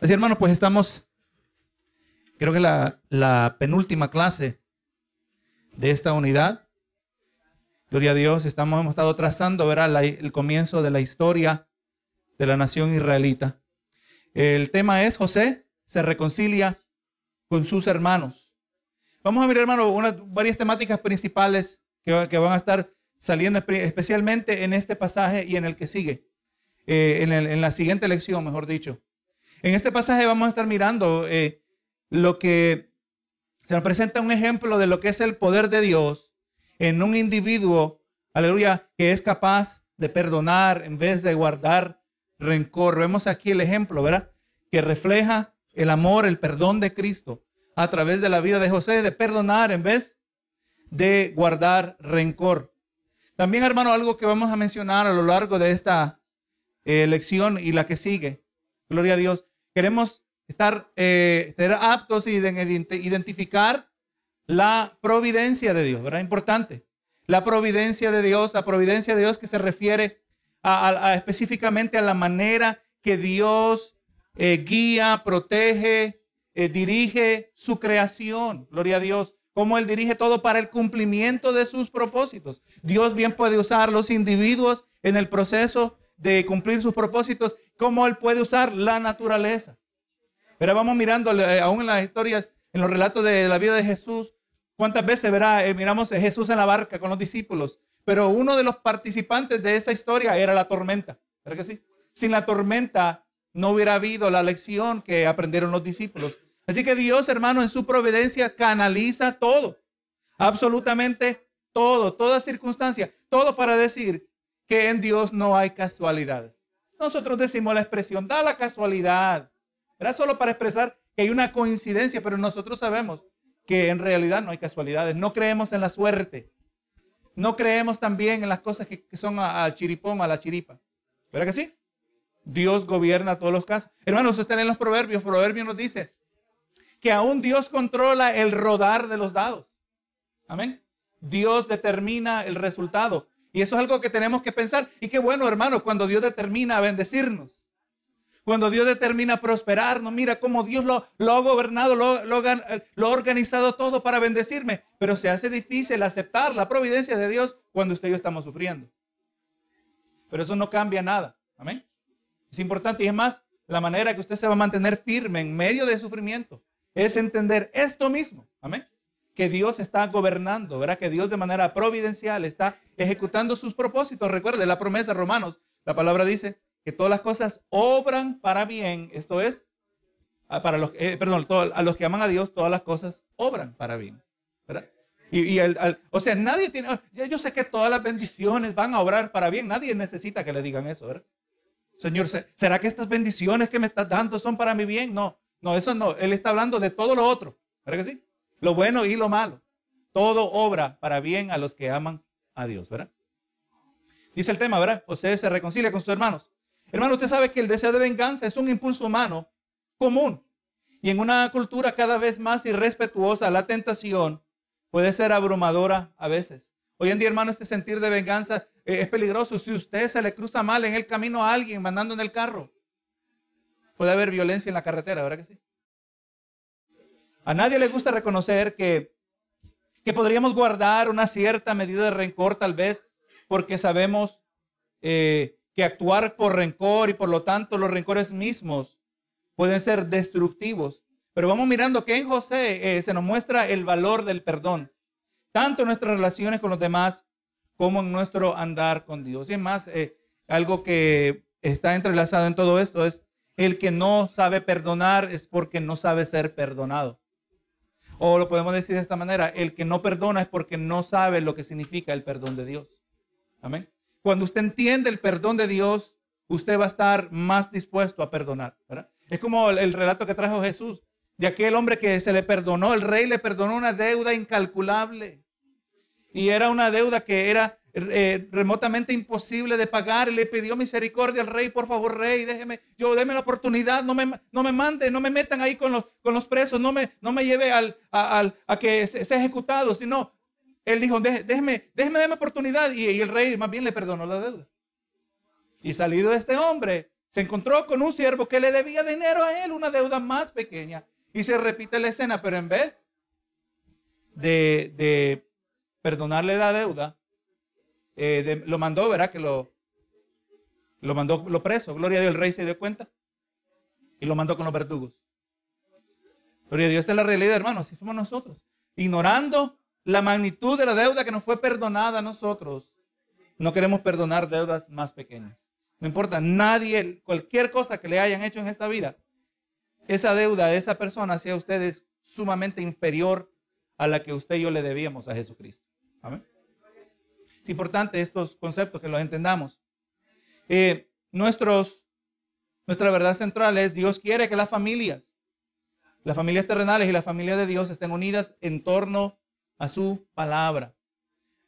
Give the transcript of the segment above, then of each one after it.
Así, hermano, pues estamos, creo que la, penúltima clase de esta unidad. Gloria a Dios, estamos, hemos estado trazando, verá, el comienzo de la historia de la nación israelita. El tema es José se reconcilia con sus hermanos. Vamos a ver, hermano, unas, varias temáticas principales que, que, van a estar saliendo especialmente en este pasaje y en el que sigue, eh, en, en, la siguiente lección, mejor dicho. En este pasaje vamos a estar mirando eh, lo que se nos presenta un ejemplo de lo que es el poder de Dios en un individuo, aleluya, que es capaz de perdonar en vez de guardar rencor. Vemos aquí el ejemplo, ¿verdad? Que refleja el amor, el perdón de Cristo a través de la vida de José, de perdonar en vez de guardar rencor. También, hermano, algo que vamos a mencionar a lo largo de esta eh, lección y la que sigue. Gloria a Dios. Queremos estar, eh, aptos y identificar la providencia de Dios, ¿verdad? Importante. La providencia de Dios, la providencia de Dios que se refiere a, específicamente a la manera que Dios eh, guía, protege, eh, dirige su creación. Gloria a Dios. Cómo Él dirige todo para el cumplimiento de sus propósitos. Dios bien puede usar los individuos en el proceso de cumplir sus propósitos, cómo Él puede usar la naturaleza. Pero vamos mirando eh, aún en las historias, en los relatos de la vida de Jesús, cuántas veces verá, eh, miramos a Jesús en la barca con los discípulos, pero uno de los participantes de esa historia era la tormenta. ¿Verdad que sí? Sin la tormenta no hubiera habido la lección que aprendieron los discípulos. Así que Dios, hermano, en su providencia canaliza todo, absolutamente todo, toda circunstancia, todo para decir que en Dios no hay casualidades. Nosotros decimos la expresión, da la casualidad. Era solo para expresar que hay una coincidencia, pero nosotros sabemos que en realidad no hay casualidades. No creemos en la suerte. No creemos también en las cosas que, son al chiripón, a la chiripa. ¿Verdad que sí? Dios gobierna todos los casos. Hermanos, están en los proverbios. Proverbios nos dice que aún Dios controla el rodar de los dados. Amén. Dios determina el resultado. Y eso es algo que tenemos que pensar. Y qué bueno, hermano, cuando Dios determina bendecirnos. Cuando Dios determina prosperarnos, mira cómo Dios lo, ha gobernado, lo, lo, lo, ha organizado todo para bendecirme. Pero se hace difícil aceptar la providencia de Dios cuando usted y yo estamos sufriendo. Pero eso no cambia nada. Amén. Es importante y es más, la manera que usted se va a mantener firme en medio de sufrimiento es entender esto mismo. Amén que Dios está gobernando, ¿verdad? Que Dios de manera providencial está ejecutando sus propósitos. Recuerde la promesa, Romanos, la palabra dice que todas las cosas obran para bien. Esto es, para los, eh, perdón, a los que aman a Dios, todas las cosas obran para bien. Y, o sea, nadie tiene, oh, yo sé que todas las bendiciones van a obrar para bien. Nadie necesita que le digan eso, ¿verdad? Señor, ¿será que estas bendiciones que me estás dando son para mi bien? No, no, eso no. Él está hablando de todo lo otro. ¿Verdad que sí? Lo bueno y lo malo. Todo obra para bien a los que aman a Dios, ¿verdad? Dice el tema, ¿verdad? Usted se reconcilia con sus hermanos. Hermano, usted sabe que el deseo de venganza es un impulso humano común. Y en una cultura cada vez más irrespetuosa, la tentación puede ser abrumadora a veces. Hoy en día, hermano, este sentir de venganza eh, es peligroso. Si usted se le cruza mal en el camino a alguien mandando en el carro, puede haber violencia en la carretera, ¿verdad que sí? A nadie le gusta reconocer que, que podríamos guardar una cierta medida de rencor tal vez porque sabemos eh, que actuar por rencor y por lo tanto los rencores mismos pueden ser destructivos. Pero vamos mirando que en José eh, se nos muestra el valor del perdón, tanto en nuestras relaciones con los demás como en nuestro andar con Dios. Y es más, eh, algo que está entrelazado en todo esto es el que no sabe perdonar es porque no sabe ser perdonado. O lo podemos decir de esta manera, el que no perdona es porque no sabe lo que significa el perdón de Dios. Amén. Cuando usted entiende el perdón de Dios, usted va a estar más dispuesto a perdonar. Es como el, relato que trajo Jesús de aquel hombre que se le perdonó, el rey le perdonó una deuda incalculable. Y era una deuda que era eh, remotamente imposible de pagar le pidió misericordia al rey, por favor, rey, déjeme, yo déme la oportunidad, no me, no me mande, no me metan ahí con los, con los presos, no me, no me lleve al, a, a que sea ejecutado, sino él dijo, déjeme, déjeme, déme oportunidad y, el rey más bien le perdonó la deuda. Y salido de este hombre, se encontró con un siervo que le debía dinero a él, una deuda más pequeña. Y se repite la escena, pero en vez de perdonarle la deuda, eh, lo mandó, ¿verdad? Que lo, lo mandó lo preso. Gloria a Dios, el rey se dio cuenta y lo mandó con los verdugos. Gloria a Dios, esta es la realidad, hermanos, así somos nosotros. Ignorando la magnitud de la deuda que nos fue perdonada a nosotros, no queremos perdonar deudas más pequeñas. No importa, nadie, cualquier cosa que le hayan hecho en esta vida, esa deuda de esa persona hacia ustedes sumamente inferior a la que usted y yo le debíamos a Jesucristo. Amén. Es importante estos conceptos que los entendamos. Eh, nuestros, nuestra verdad central es Dios quiere que las familias, las familias terrenales y las familias de Dios estén unidas en torno a su palabra.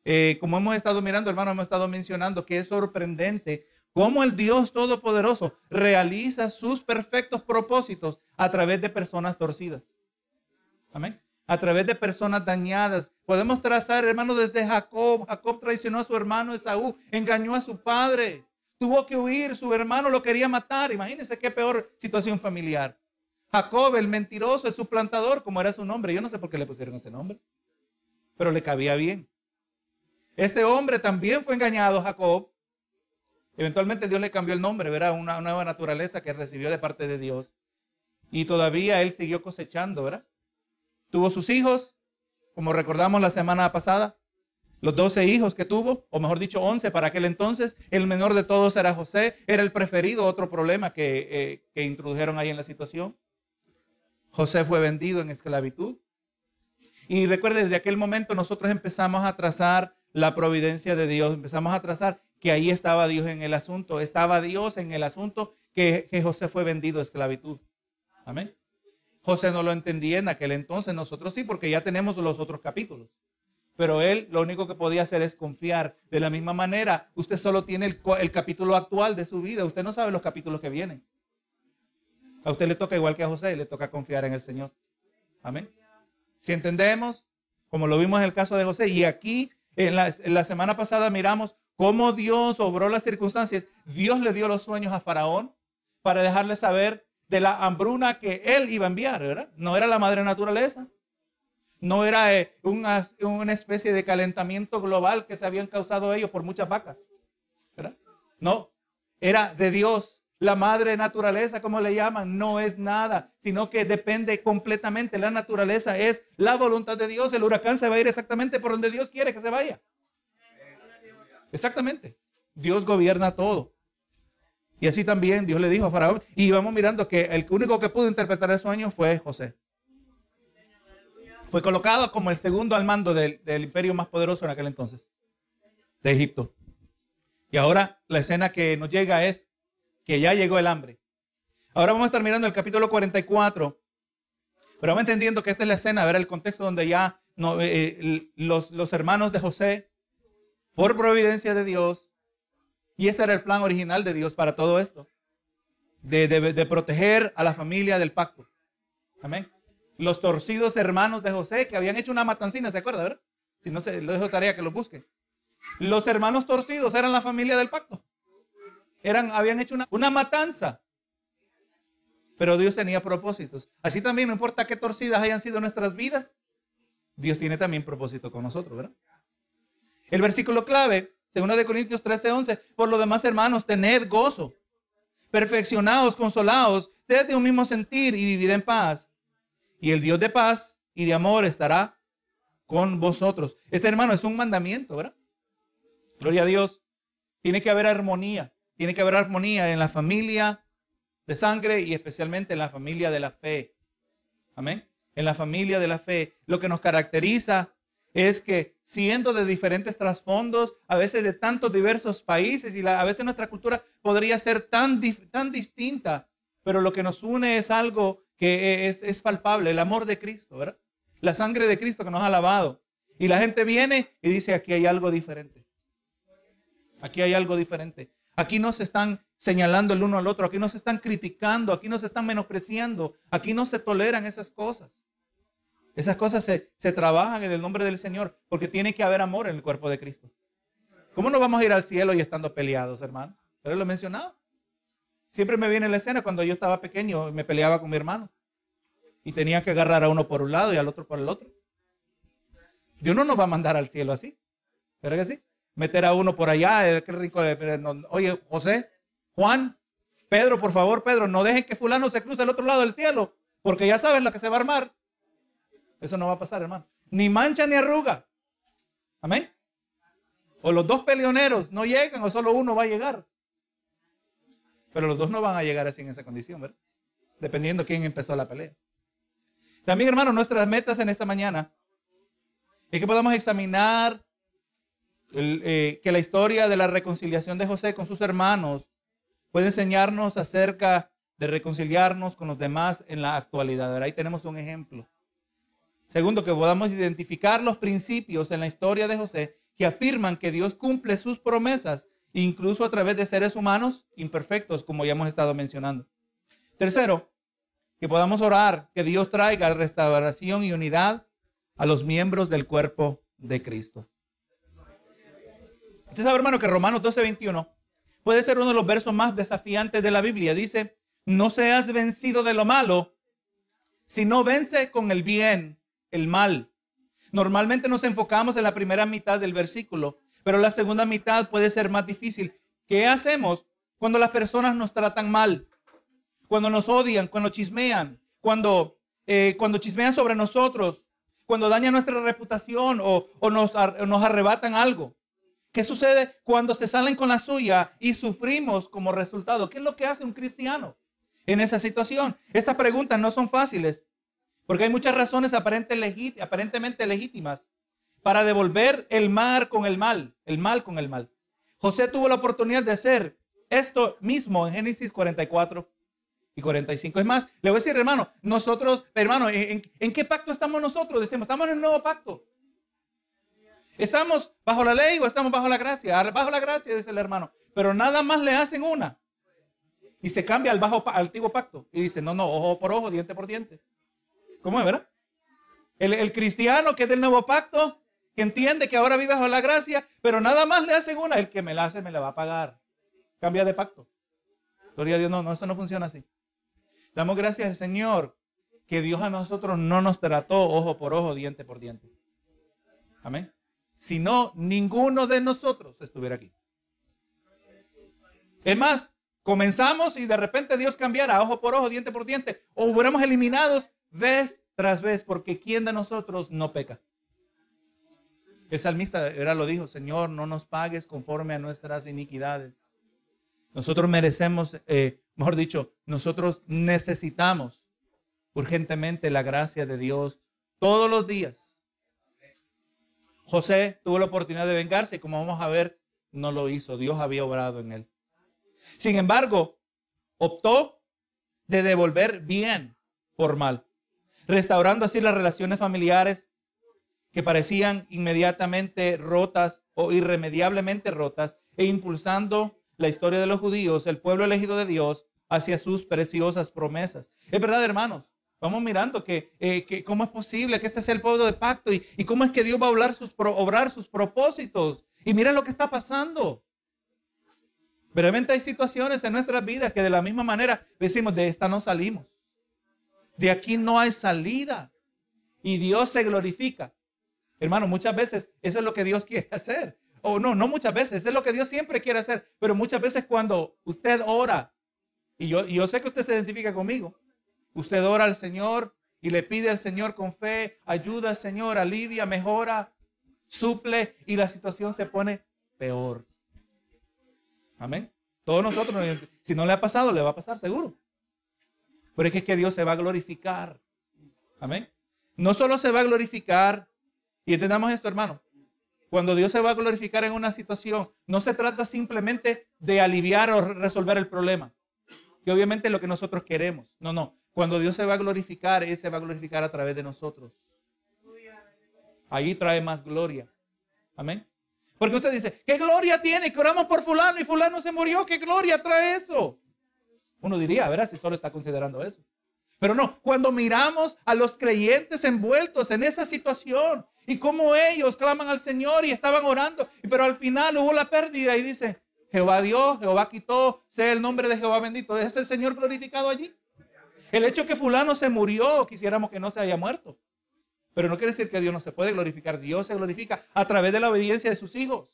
Eh, como hemos estado mirando, hermano, hemos estado mencionando que es sorprendente cómo el Dios Todopoderoso realiza sus perfectos propósitos a través de personas torcidas. Amén a través de personas dañadas. Podemos trazar, hermano, desde Jacob. Jacob traicionó a su hermano Esaú, engañó a su padre, tuvo que huir, su hermano lo quería matar. Imagínense qué peor situación familiar. Jacob, el mentiroso, el suplantador, como era su nombre. Yo no sé por qué le pusieron ese nombre, pero le cabía bien. Este hombre también fue engañado, Jacob. Eventualmente Dios le cambió el nombre, ¿verdad? Una nueva naturaleza que recibió de parte de Dios. Y todavía él siguió cosechando, ¿verdad? Tuvo sus hijos, como recordamos la semana pasada, los doce hijos que tuvo, o mejor dicho, once para aquel entonces. El menor de todos era José, era el preferido, otro problema que, eh, que introdujeron ahí en la situación. José fue vendido en esclavitud. Y recuerde, desde aquel momento nosotros empezamos a trazar la providencia de Dios, empezamos a trazar que ahí estaba Dios en el asunto, estaba Dios en el asunto que, que José fue vendido a esclavitud. Amén. José no lo entendía en aquel entonces, nosotros sí, porque ya tenemos los otros capítulos. Pero él lo único que podía hacer es confiar. De la misma manera, usted solo tiene el, capítulo actual de su vida, usted no sabe los capítulos que vienen. A usted le toca igual que a José, le toca confiar en el Señor. Amén. Si entendemos, como lo vimos en el caso de José, y aquí en la, en la semana pasada miramos cómo Dios obró las circunstancias. Dios le dio los sueños a Faraón para dejarle saber de la hambruna que él iba a enviar, ¿verdad? No era la madre naturaleza. No era eh, una, una, especie de calentamiento global que se habían causado ellos por muchas vacas. ¿verdad? No, era de Dios. La madre naturaleza, como le llaman, no es nada, sino que depende completamente. La naturaleza es la voluntad de Dios. El huracán se va a ir exactamente por donde Dios quiere que se vaya. Exactamente. Dios gobierna todo. Y así también Dios le dijo a Faraón. Y vamos mirando que el único que pudo interpretar el sueño fue José. Fue colocado como el segundo al mando del, imperio más poderoso en aquel entonces, de Egipto. Y ahora la escena que nos llega es que ya llegó el hambre. Ahora vamos a estar mirando el capítulo 44. Pero vamos entendiendo que esta es la escena, ver el contexto donde ya eh, eh, los hermanos de José, por providencia de Dios, y este era el plan original de Dios para todo esto. De, proteger a la familia del pacto. Amén. Los torcidos hermanos de José que habían hecho una matancina, ¿se acuerda? Si no, se lo dejo tarea que lo busquen. Los hermanos torcidos eran la familia del pacto. Eran, habían hecho una, una matanza. Pero Dios tenía propósitos. Así también, no importa qué torcidas hayan sido nuestras vidas, Dios tiene también propósito con nosotros, ¿verdad? El versículo clave según de Corintios 13, 11. Por lo demás, hermanos, tened gozo. Perfeccionados, consolados, sed de un mismo sentir y vivid en paz. Y el Dios de paz y de amor estará con vosotros. Este hermano es un mandamiento, ¿verdad? Gloria a Dios. Tiene que haber armonía. Tiene que haber armonía en la familia de sangre y especialmente en la familia de la fe. Amén. En la familia de la fe. Lo que nos caracteriza es que siendo de diferentes trasfondos, a veces de tantos diversos países, y a veces nuestra cultura podría ser tan, tan distinta, pero lo que nos une es algo que es, es palpable, el amor de Cristo, ¿verdad? La sangre de Cristo que nos ha lavado. Y la gente viene y dice, aquí hay algo diferente. Aquí hay algo diferente. Aquí no se están señalando el uno al otro, aquí no se están criticando, aquí no se están menospreciando, aquí no se toleran esas cosas. Esas cosas se, trabajan en el nombre del Señor porque tiene que haber amor en el cuerpo de Cristo. ¿Cómo no vamos a ir al cielo y estando peleados, hermano? Pero lo he mencionado. Siempre me viene la escena cuando yo estaba pequeño y me peleaba con mi hermano. Y tenía que agarrar a uno por un lado y al otro por el otro. Dios no nos va a mandar al cielo así. ¿Verdad que sí? Meter a uno por allá, qué rico. Oye, José, Juan, Pedro, por favor, Pedro, no dejen que fulano se cruce al otro lado del cielo, porque ya saben lo que se va a armar. Eso no va a pasar, hermano. Ni mancha ni arruga. Amén. O los dos peleoneros no llegan o solo uno va a llegar. Pero los dos no van a llegar así en esa condición, ¿verdad? Dependiendo quién empezó la pelea. También, hermano, nuestras metas en esta mañana es que podamos examinar eh, que la historia de la reconciliación de José con sus hermanos puede enseñarnos acerca de reconciliarnos con los demás en la actualidad. Ahí tenemos un ejemplo. Segundo, que podamos identificar los principios en la historia de José que afirman que Dios cumple sus promesas, incluso a través de seres humanos imperfectos, como ya hemos estado mencionando. Tercero, que podamos orar, que Dios traiga restauración y unidad a los miembros del cuerpo de Cristo. Usted sabe, hermano, que Romanos 12, 21 puede ser uno de los versos más desafiantes de la Biblia. Dice, no seas vencido de lo malo, sino vence con el bien el mal. Normalmente nos enfocamos en la primera mitad del versículo, pero la segunda mitad puede ser más difícil. ¿Qué hacemos cuando las personas nos tratan mal? Cuando nos odian, cuando chismean, cuando, eh, cuando chismean sobre nosotros, cuando dañan nuestra reputación o, nos, nos arrebatan algo. ¿Qué sucede cuando se salen con la suya y sufrimos como resultado? ¿Qué es lo que hace un cristiano en esa situación? Estas preguntas no son fáciles, porque hay muchas razones aparentemente legítimas para devolver el mal con el mal, el mal con el mal. José tuvo la oportunidad de hacer esto mismo en Génesis 44 y 45. Es más, le voy a decir, hermano, nosotros, hermano, ¿en, qué pacto estamos nosotros? Decimos, estamos en el nuevo pacto. ¿Estamos bajo la ley o estamos bajo la gracia? Bajo la gracia, dice el hermano. Pero nada más le hacen una. Y se cambia al, bajo, al antiguo pacto. Y dice, no, no, ojo por ojo, diente por diente. ¿Cómo es, verdad? El, cristiano que es del nuevo pacto, que entiende que ahora vive bajo la gracia, pero nada más le hacen una, el que me la hace me la va a pagar. Cambia de pacto. Gloria a Dios, no, no, eso no funciona así. Damos gracias al Señor que Dios a nosotros no nos trató ojo por ojo, diente por diente. Amén. Si no, ninguno de nosotros estuviera aquí. Es más, comenzamos y de repente Dios cambiara ojo por ojo, diente por diente, o hubiéramos eliminados vez tras vez, porque ¿quién de nosotros no peca? El salmista era lo dijo, Señor, no nos pagues conforme a nuestras iniquidades. Nosotros merecemos, eh, mejor dicho, nosotros necesitamos urgentemente la gracia de Dios todos los días. José tuvo la oportunidad de vengarse y como vamos a ver, no lo hizo. Dios había obrado en él. Sin embargo, optó de devolver bien por mal restaurando así las relaciones familiares que parecían inmediatamente rotas o irremediablemente rotas e impulsando la historia de los judíos, el pueblo elegido de Dios, hacia sus preciosas promesas. Es verdad, hermanos. Vamos mirando que, eh, cómo es posible que este sea el pueblo de pacto y, cómo es que Dios va a obrar sus, obrar sus propósitos. Y mira lo que está pasando. Realmente hay situaciones en nuestras vidas que de la misma manera decimos, de esta no salimos. De aquí no hay salida. Y Dios se glorifica. Hermano, muchas veces eso es lo que Dios quiere hacer. O no, no muchas veces, eso es lo que Dios siempre quiere hacer. Pero muchas veces cuando usted ora, y yo, yo sé que usted se identifica conmigo, usted ora al Señor y le pide al Señor con fe, ayuda al Señor, alivia, mejora, suple y la situación se pone peor. Amén. Todos nosotros, si no le ha pasado, le va a pasar seguro. Pero es que, Dios se va a glorificar. Amén. No solo se va a glorificar, y entendamos esto, hermano. Cuando Dios se va a glorificar en una situación, no se trata simplemente de aliviar o resolver el problema, que obviamente es lo que nosotros queremos. No, no. Cuando Dios se va a glorificar, Él se va a glorificar a través de nosotros. Allí trae más gloria. Amén. Porque usted dice, ¿qué gloria tiene? Que oramos por fulano y fulano se murió. ¿Qué gloria trae eso? Uno diría, ver Si solo está considerando eso. Pero no, cuando miramos a los creyentes envueltos en esa situación y cómo ellos claman al Señor y estaban orando, pero al final hubo la pérdida y dice, Jehová Dios, Jehová quitó, sea el nombre de Jehová bendito. ¿Es el Señor glorificado allí? El hecho que fulano se murió, quisiéramos que no se haya muerto. Pero no quiere decir que Dios no se puede glorificar. Dios se glorifica a través de la obediencia de sus hijos.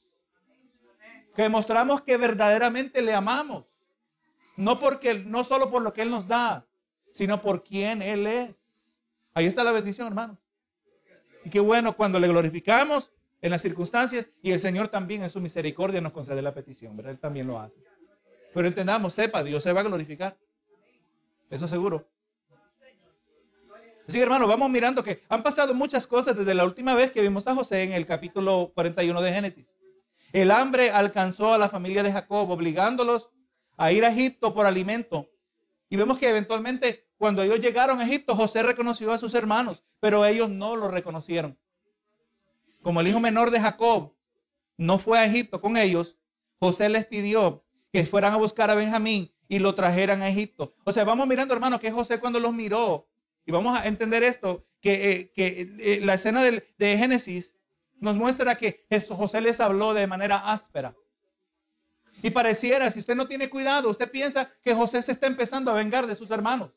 Que demostramos que verdaderamente le amamos. No, porque, no solo por lo que Él nos da, sino por quien Él es. Ahí está la bendición, hermano. Y qué bueno cuando le glorificamos en las circunstancias y el Señor también en su misericordia nos concede la petición, ¿verdad? Él también lo hace. Pero entendamos, sepa, Dios se va a glorificar. Eso seguro. Así que hermano, vamos mirando que han pasado muchas cosas desde la última vez que vimos a José en el capítulo 41 de Génesis. El hambre alcanzó a la familia de Jacob, obligándolos a ir a Egipto por alimento. Y vemos que eventualmente cuando ellos llegaron a Egipto, José reconoció a sus hermanos, pero ellos no lo reconocieron. Como el hijo menor de Jacob no fue a Egipto con ellos, José les pidió que fueran a buscar a Benjamín y lo trajeran a Egipto. O sea, vamos mirando, hermano, que José cuando los miró, y vamos a entender esto, que, eh, eh, la escena de, de Génesis nos muestra que José les habló de manera áspera. Y pareciera, si usted no tiene cuidado, usted piensa que José se está empezando a vengar de sus hermanos.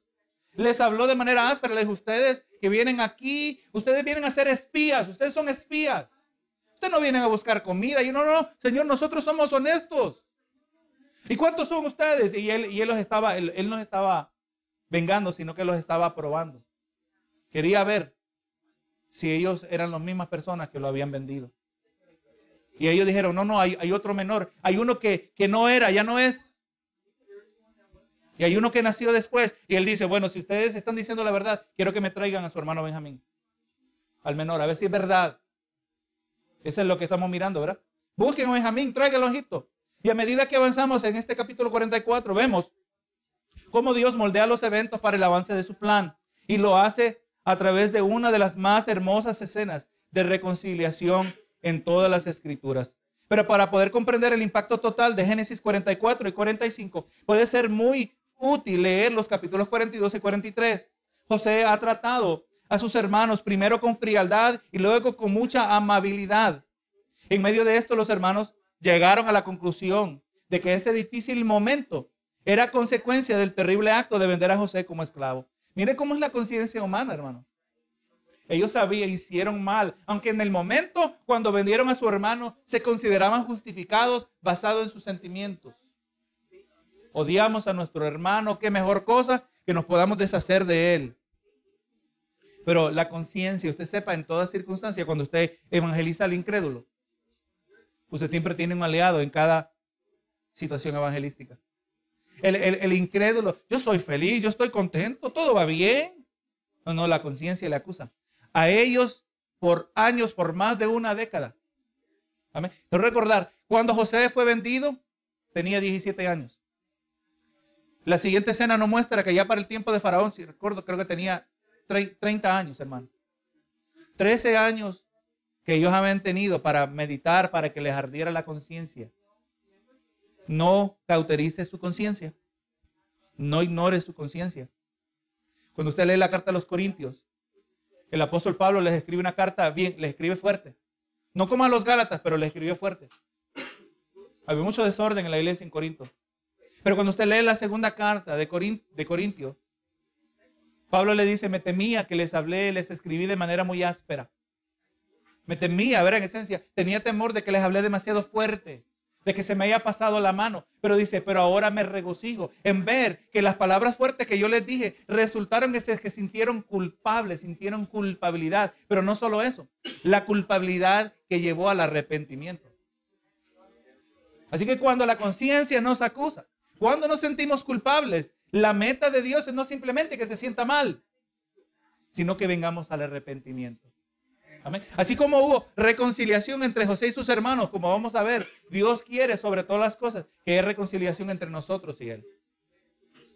Les habló de manera áspera, les dijo, ustedes que vienen aquí, ustedes vienen a ser espías, ustedes son espías. Ustedes no vienen a buscar comida. Y no, no, no, Señor, nosotros somos honestos. ¿Y cuántos son ustedes? Y él, él los estaba, él, él no estaba vengando, sino que los estaba probando. Quería ver si ellos eran las mismas personas que lo habían vendido. Y ellos dijeron, no, no, hay, otro menor. Hay uno que, que no era, ya no es. Y hay uno que nació después. Y él dice, bueno, si ustedes están diciendo la verdad, quiero que me traigan a su hermano Benjamín. Al menor, a ver si es verdad. Eso es lo que estamos mirando, ¿verdad? Busquen a Benjamín, tráiganlo a Egipto. Y a medida que avanzamos en este capítulo 44, vemos cómo Dios moldea los eventos para el avance de su plan. Y lo hace a través de una de las más hermosas escenas de reconciliación en todas las escrituras. Pero para poder comprender el impacto total de Génesis 44 y 45, puede ser muy útil leer los capítulos 42 y 43. José ha tratado a sus hermanos primero con frialdad y luego con mucha amabilidad. En medio de esto, los hermanos llegaron a la conclusión de que ese difícil momento era consecuencia del terrible acto de vender a José como esclavo. Mire cómo es la conciencia humana, hermano. Ellos sabían, hicieron mal, aunque en el momento cuando vendieron a su hermano se consideraban justificados basados en sus sentimientos. Odiamos a nuestro hermano, qué mejor cosa que nos podamos deshacer de él. Pero la conciencia, usted sepa, en toda circunstancia, cuando usted evangeliza al incrédulo, usted siempre tiene un aliado en cada situación evangelística. El, el incrédulo, yo soy feliz, yo estoy contento, todo va bien. No, no, la conciencia le acusa a ellos por años, por más de una década. Amén. Pero recordar, cuando José fue vendido, tenía 17 años. La siguiente escena nos muestra que ya para el tiempo de Faraón, si recuerdo, creo que tenía 30 años, hermano. 13 años que ellos habían tenido para meditar, para que les ardiera la conciencia. No cauterice su conciencia. No ignore su conciencia. Cuando usted lee la carta a los Corintios, el apóstol Pablo les escribe una carta bien, les escribe fuerte. No como a los Gálatas, pero les escribió fuerte. Había mucho desorden en la iglesia en Corinto. Pero cuando usted lee la segunda carta de, de Corintio, Pablo le dice, me temía que les hablé, les escribí de manera muy áspera. Me temía, a en esencia, tenía temor de que les hablé demasiado fuerte de que se me haya pasado la mano. Pero dice, pero ahora me regocijo en ver que las palabras fuertes que yo les dije resultaron que se que sintieron culpables, sintieron culpabilidad. Pero no solo eso, la culpabilidad que llevó al arrepentimiento. Así que cuando la conciencia nos acusa, cuando nos sentimos culpables, la meta de Dios es no simplemente que se sienta mal, sino que vengamos al arrepentimiento. Así como hubo reconciliación entre José y sus hermanos, como vamos a ver, Dios quiere sobre todas las cosas que haya reconciliación entre nosotros y Él.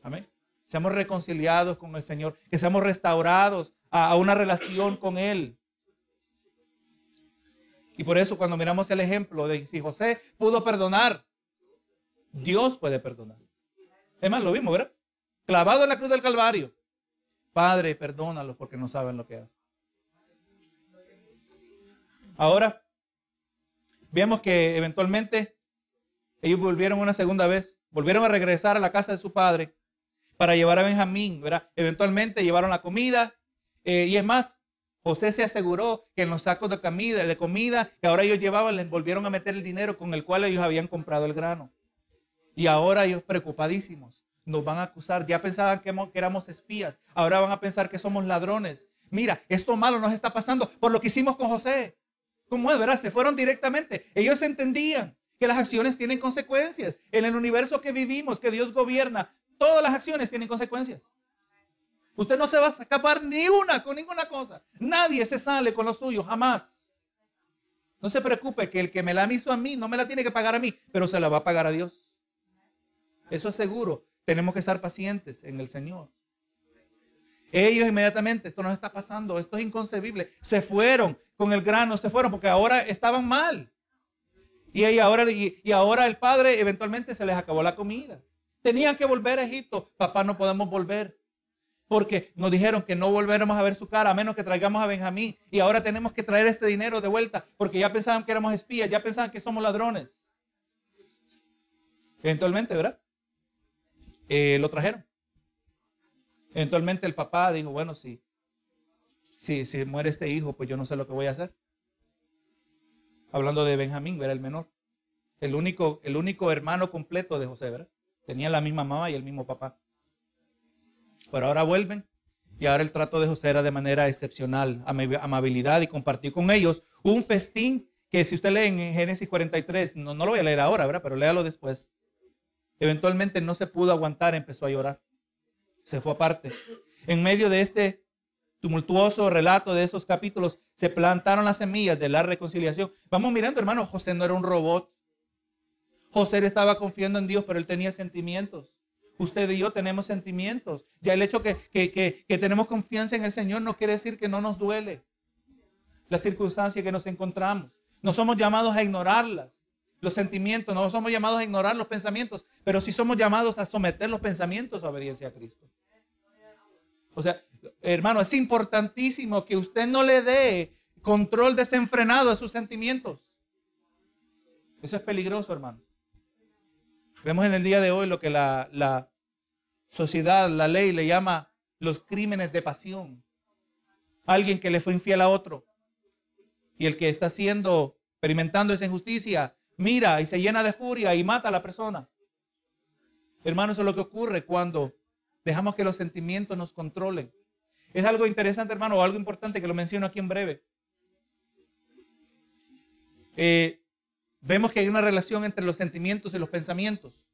Amén. Seamos reconciliados con el Señor, que seamos restaurados a, una relación con Él. Y por eso cuando miramos el ejemplo de si José pudo perdonar, Dios puede perdonar. Es más, lo vimos, ¿verdad? Clavado en la cruz del Calvario. Padre, perdónalo porque no saben lo que hacen. Ahora, vemos que eventualmente ellos volvieron una segunda vez, volvieron a regresar a la casa de su padre para llevar a Benjamín. Eventualmente llevaron la comida eh, y es más, José se aseguró que en los sacos de comida, de comida que ahora ellos llevaban, les volvieron a meter el dinero con el cual ellos habían comprado el grano. Y ahora ellos preocupadísimos nos van a acusar. Ya pensaban que, éramos espías, ahora van a pensar que somos ladrones. Mira, esto malo nos está pasando por lo que hicimos con José. ¿Cómo es, verdad? Se fueron directamente. Ellos entendían que las acciones tienen consecuencias. En el universo que vivimos, que Dios gobierna, todas las acciones tienen consecuencias. Usted no se va a escapar ni una con ninguna cosa. Nadie se sale con lo suyo, jamás. No se preocupe que el que me la hizo a mí no me la tiene que pagar a mí, pero se la va a pagar a Dios. Eso es seguro. Tenemos que estar pacientes en el Señor. Ellos inmediatamente, esto nos está pasando, esto es inconcebible. Se fueron con el grano, se fueron porque ahora estaban mal. Y, ahora, ahora el padre eventualmente se les acabó la comida. Tenían que volver a Egipto. Papá, no podemos volver. Porque nos dijeron que no volveremos a ver su cara a menos que traigamos a Benjamín. Y ahora tenemos que traer este dinero de vuelta porque ya pensaban que éramos espías, ya pensaban que somos ladrones. Eventualmente, ¿verdad? Eh, lo trajeron. Eventualmente el papá dijo, bueno, si, si, si muere este hijo, pues yo no sé lo que voy a hacer. Hablando de Benjamín, era el menor. El único, el único hermano completo de José, ¿verdad? Tenía la misma mamá y el mismo papá. Pero ahora vuelven y ahora el trato de José era de manera excepcional, amabilidad y compartir con ellos un festín que si usted lee en Génesis 43, no, no lo voy a leer ahora, ¿verdad? Pero léalo después. Eventualmente no se pudo aguantar, empezó a llorar. Se fue aparte. En medio de este tumultuoso relato de esos capítulos, se plantaron las semillas de la reconciliación. Vamos mirando, hermano, José no era un robot. José estaba confiando en Dios, pero él tenía sentimientos. Usted y yo tenemos sentimientos. Ya el hecho que, que tenemos confianza en el Señor no quiere decir que no nos duele la circunstancia que nos encontramos. No somos llamados a ignorarlas los sentimientos, no somos llamados a ignorar los pensamientos, pero sí somos llamados a someter los pensamientos a obediencia a Cristo. O sea, hermano, es importantísimo que usted no le dé control desenfrenado a sus sentimientos. Eso es peligroso, hermano. Vemos en el día de hoy lo que la, sociedad, la ley le llama los crímenes de pasión. Alguien que le fue infiel a otro y el que está siendo, experimentando esa injusticia, mira y se llena de furia y mata a la persona. Hermano, eso es lo que ocurre cuando dejamos que los sentimientos nos controlen. Es algo interesante, hermano, o algo importante que lo menciono aquí en breve. Eh, vemos que hay una relación entre los sentimientos y los pensamientos.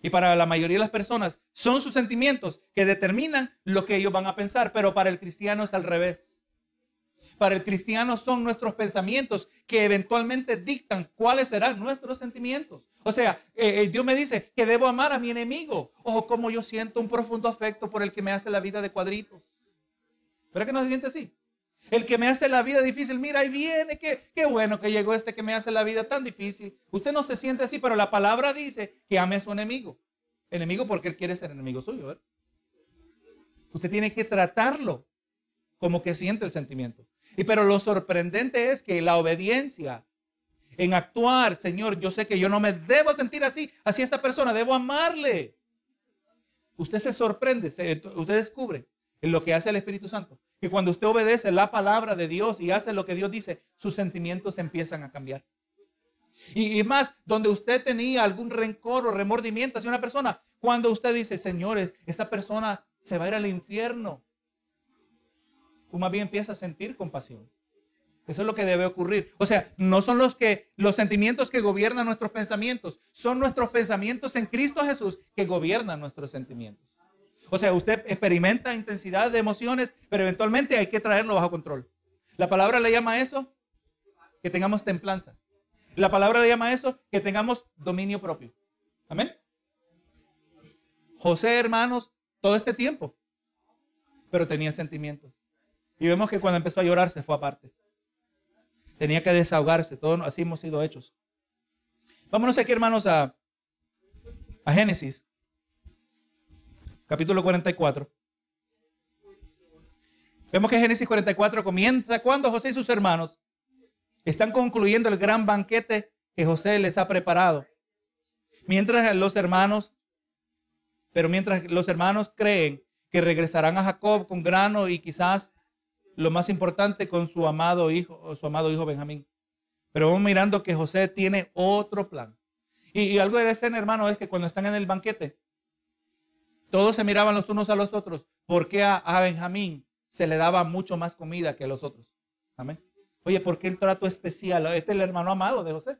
Y para la mayoría de las personas son sus sentimientos que determinan lo que ellos van a pensar, pero para el cristiano es al revés para el cristiano son nuestros pensamientos que eventualmente dictan cuáles serán nuestros sentimientos. O sea, eh, eh, Dios me dice que debo amar a mi enemigo. O como yo siento un profundo afecto por el que me hace la vida de cuadritos. ¿Pero que no se siente así? El que me hace la vida difícil, mira, ahí viene, qué, qué bueno que llegó este que me hace la vida tan difícil. Usted no se siente así, pero la palabra dice que ame a su enemigo. Enemigo porque él quiere ser enemigo suyo. ¿verdad? Usted tiene que tratarlo como que siente el sentimiento. Y pero lo sorprendente es que la obediencia en actuar, Señor, yo sé que yo no me debo sentir así, así esta persona, debo amarle. Usted se sorprende, usted descubre en lo que hace el Espíritu Santo, que cuando usted obedece la palabra de Dios y hace lo que Dios dice, sus sentimientos empiezan a cambiar. Y, y más, donde usted tenía algún rencor o remordimiento hacia una persona, cuando usted dice, señores, esta persona se va a ir al infierno, tú más bien empiezas a sentir compasión. Eso es lo que debe ocurrir. O sea, no son los que los sentimientos que gobiernan nuestros pensamientos, son nuestros pensamientos en Cristo Jesús que gobiernan nuestros sentimientos. O sea, usted experimenta intensidad de emociones, pero eventualmente hay que traerlo bajo control. La palabra le llama a eso que tengamos templanza. La palabra le llama a eso que tengamos dominio propio. Amén. José, hermanos, todo este tiempo, pero tenía sentimientos. Y vemos que cuando empezó a llorar se fue aparte. Tenía que desahogarse. Todos así hemos sido hechos. Vámonos aquí, hermanos, a, a Génesis, capítulo 44. Vemos que Génesis 44 comienza cuando José y sus hermanos están concluyendo el gran banquete que José les ha preparado. Mientras los hermanos, pero mientras los hermanos creen que regresarán a Jacob con grano y quizás lo más importante con su amado hijo, su amado hijo Benjamín. Pero vamos mirando que José tiene otro plan. Y, algo de escena, hermano, es que cuando están en el banquete, todos se miraban los unos a los otros, porque a, a Benjamín se le daba mucho más comida que a los otros. Amén. Oye, ¿por qué el trato especial? Este es el hermano amado de José.